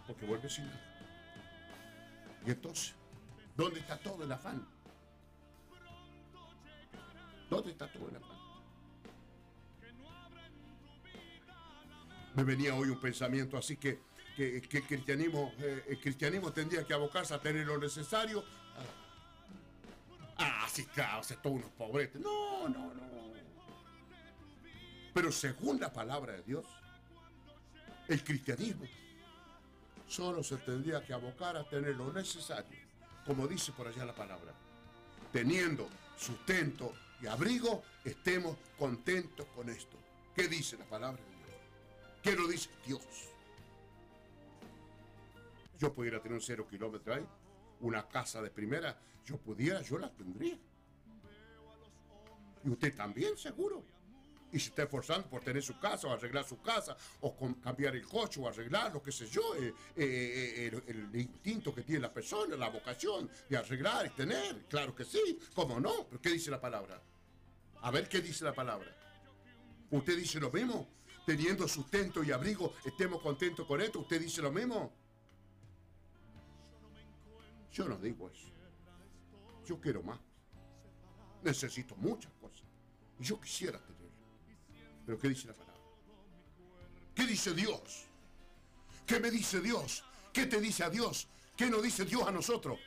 Speaker 4: Porque vuelve sin nada. Y entonces, ¿dónde está todo el afán? ¿Dónde está todo el afán? Me venía hoy un pensamiento así que, que, el, cristianismo, eh, el cristianismo tendría que abocarse a tener lo necesario. Ah, sí, claro, se todos unos pobretes. No, no, no. Pero según la palabra de Dios, el cristianismo solo se tendría que abocar a tener lo necesario, como dice por allá la palabra. Teniendo sustento y abrigo, estemos contentos con esto. ¿Qué dice la palabra? ¿Qué lo dice Dios? Yo pudiera tener un cero kilómetro ahí, una casa de primera, yo pudiera, yo la tendría. Y usted también, seguro. Y se está esforzando por tener su casa, o arreglar su casa, o cambiar el coche, o arreglarlo, qué sé yo, eh, eh, eh, el, el instinto que tiene la persona, la vocación de arreglar y tener, claro que sí, ¿cómo no? ¿Pero qué dice la palabra? A ver qué dice la palabra. ¿Usted dice lo mismo? Teniendo sustento y abrigo, estemos contentos con esto. ¿Usted dice lo mismo? Yo no digo eso. Yo quiero más. Necesito muchas cosas. Y yo quisiera tenerlo. Pero ¿qué dice la palabra? ¿Qué dice Dios? ¿Qué me dice Dios? ¿Qué te dice a Dios? ¿Qué nos dice Dios a nosotros?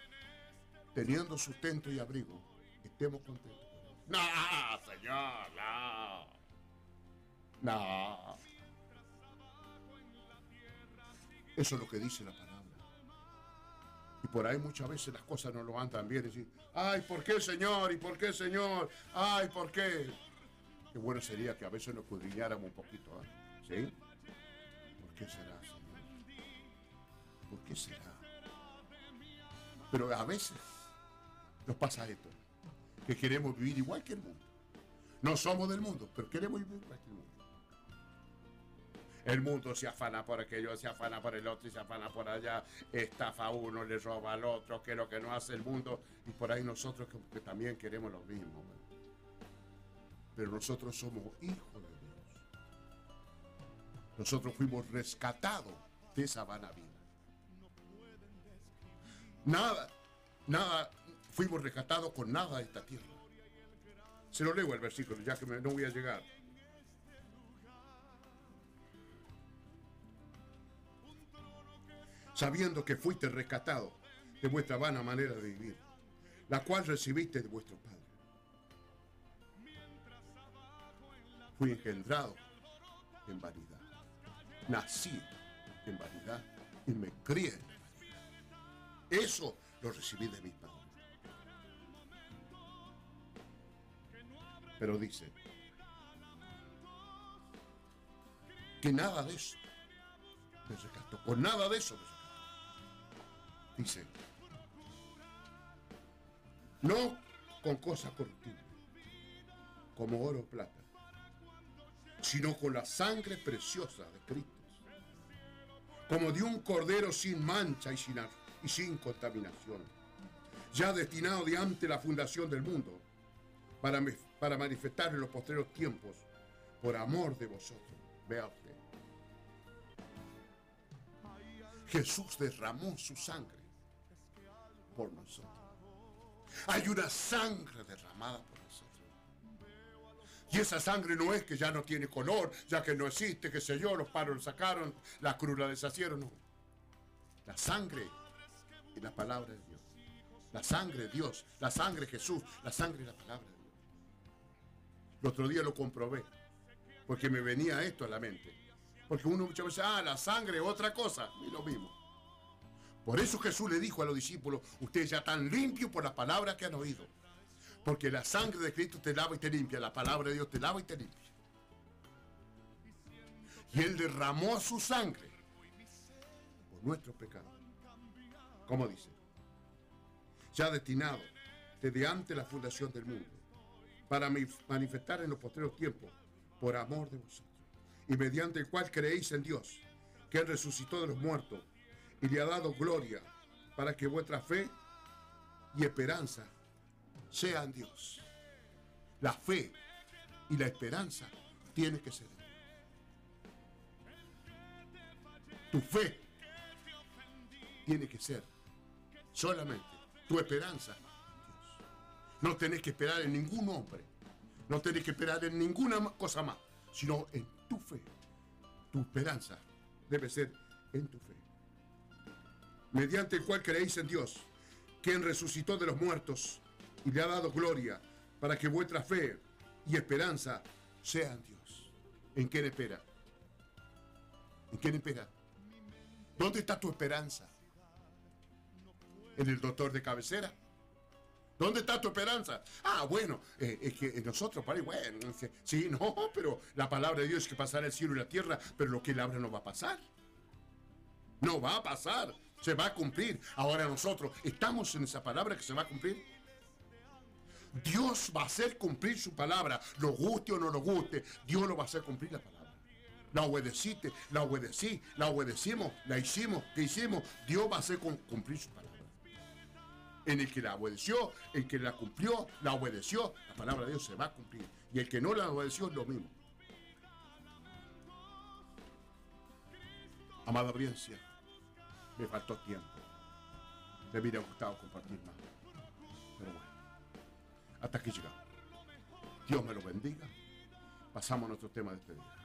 Speaker 4: Teniendo sustento y abrigo, estemos contentos. No, Señor, no. No. Eso es lo que dice la palabra. Y por ahí muchas veces las cosas no lo van tan bien. Decir, ay, ¿por qué, Señor? ¿Y por qué, Señor? Ay, ¿por qué? Qué bueno sería que a veces nos escudriñáramos un poquito, ¿ah? ¿sí? ¿Por qué será, Señor? ¿Por qué será? Pero a veces nos pasa esto, que queremos vivir igual que el mundo. No somos del mundo, pero queremos vivir igual que el mundo. El mundo se afana por aquello, se afana por el otro y se afana por allá, estafa a uno, le roba al otro, que es lo que no hace el mundo, y por ahí nosotros que, también queremos lo mismo. Pero nosotros somos hijos de Dios. Nosotros fuimos rescatados de esa vana vida. Nada, nada, fuimos rescatados con nada de esta tierra. Se lo leo el versículo, ya que me- no voy a llegar. Sabiendo que fuiste rescatado de vuestra vana manera de vivir, la cual recibiste de vuestro Padre. Fui engendrado en vanidad. Nací en vanidad y me crié en vanidad. Eso lo recibí de mi Padre. Pero dice que nada de eso me rescató. Con nada de eso me. Dice, no con cosas corruptibles, como oro o plata, sino con la sangre preciosa de Cristo, como de un cordero sin mancha y sin, y sin contaminación, ya destinado de antes la fundación del mundo, para, para manifestar en los postreros tiempos, por amor de vosotros. Vea usted. Jesús derramó su sangre por nosotros. Hay una sangre derramada por nosotros. Y esa sangre no es que ya no tiene color, ya que no existe, que sé yo, los paros lo sacaron, la cruz la deshacieron, no. La sangre es la palabra de Dios. La sangre de Dios, la sangre de Jesús, la sangre es la palabra de Dios. El otro día lo comprobé, porque me venía esto a la mente. Porque uno muchas veces, ah, la sangre, otra cosa, y lo mismo. Por eso Jesús le dijo a los discípulos, ustedes ya están limpios por la palabra que han oído. Porque la sangre de Cristo te lava y te limpia, la palabra de Dios te lava y te limpia. Y Él derramó su sangre por nuestros pecados. ¿Cómo dice? Ya destinado desde antes la fundación del mundo, para manifestar en los posteriores tiempos, por amor de vosotros, y mediante el cual creéis en Dios, que resucitó de los muertos y le ha dado gloria, para que vuestra fe y esperanza sean Dios. La fe y la esperanza tiene que ser. Tu fe tiene que ser solamente tu esperanza. Dios. No tenés que esperar en ningún hombre. No tenés que esperar en ninguna cosa más, sino en tu fe. Tu esperanza debe ser en tu fe. Mediante el cual creéis en Dios, quien resucitó de los muertos y le ha dado gloria, para que vuestra fe y esperanza sean Dios. ¿En quién espera? ¿En quién espera? ¿Dónde está tu esperanza? ¿En el doctor de cabecera? ¿Dónde está tu esperanza? Ah, bueno, eh, es que nosotros, para bueno, sí, no, pero la palabra de Dios es que pasará el cielo y la tierra, pero lo que él habla no va a pasar. No va a pasar, se va a cumplir. Ahora nosotros estamos en esa palabra que se va a cumplir. Dios va a hacer cumplir su palabra, lo guste o no lo guste, Dios lo va a hacer cumplir la palabra. La obedeciste, la obedecí, la obedecimos, la hicimos, que hicimos, Dios va a hacer cum- cumplir su palabra. En el que la obedeció, el que la cumplió, la obedeció, la palabra de Dios se va a cumplir. Y el que no la obedeció es lo mismo. Amada audiencia, me faltó tiempo. Me hubiera gustado compartir más. Pero bueno, hasta aquí llegamos. Dios me lo bendiga. Pasamos a nuestro tema de este día.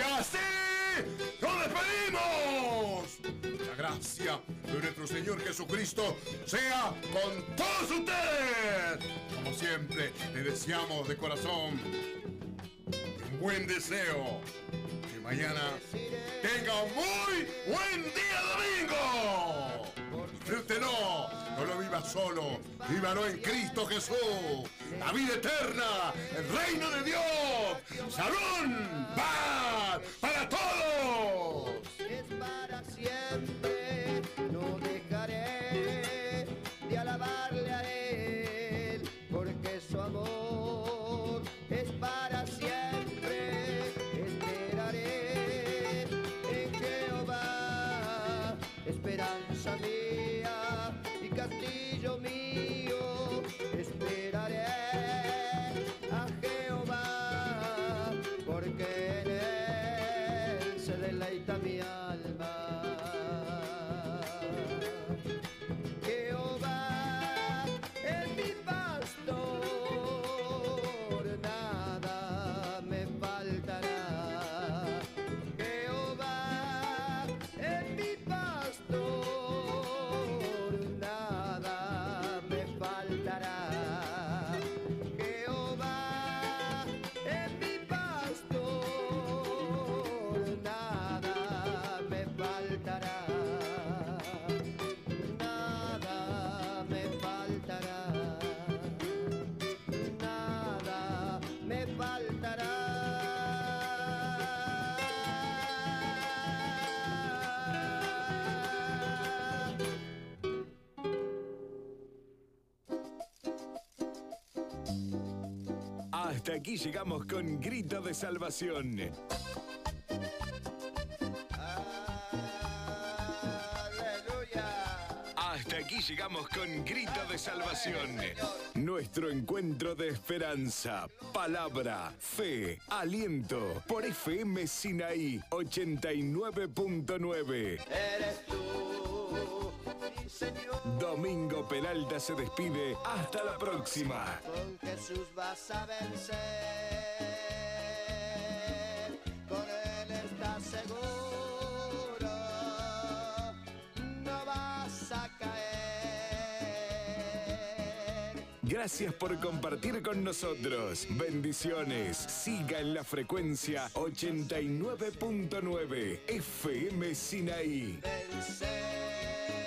Speaker 9: Y
Speaker 4: así nos despedimos. La gracia de nuestro Señor Jesucristo sea con todos ustedes. Como siempre, le deseamos de corazón un buen deseo. Que mañana tenga un muy buen día domingo. Disfrútelo, no lo viva solo, vívalo en Cristo Jesús. La vida eterna, el reino de Dios. Salud, paz para todos.
Speaker 1: Hasta aquí llegamos con Grito de Salvación. Hasta aquí llegamos con Grito de Salvación. Nuestro encuentro de esperanza, palabra, fe, aliento por FM Sinaí 89.9.
Speaker 9: Eres tú.
Speaker 1: Domingo Peralta se despide. Hasta la próxima.
Speaker 9: Con Jesús vas a vencer. Con Él estás seguro. No vas a caer.
Speaker 1: Gracias por compartir con nosotros. Bendiciones. Siga en la frecuencia 89.9 FM Sinaí.
Speaker 9: Vencer.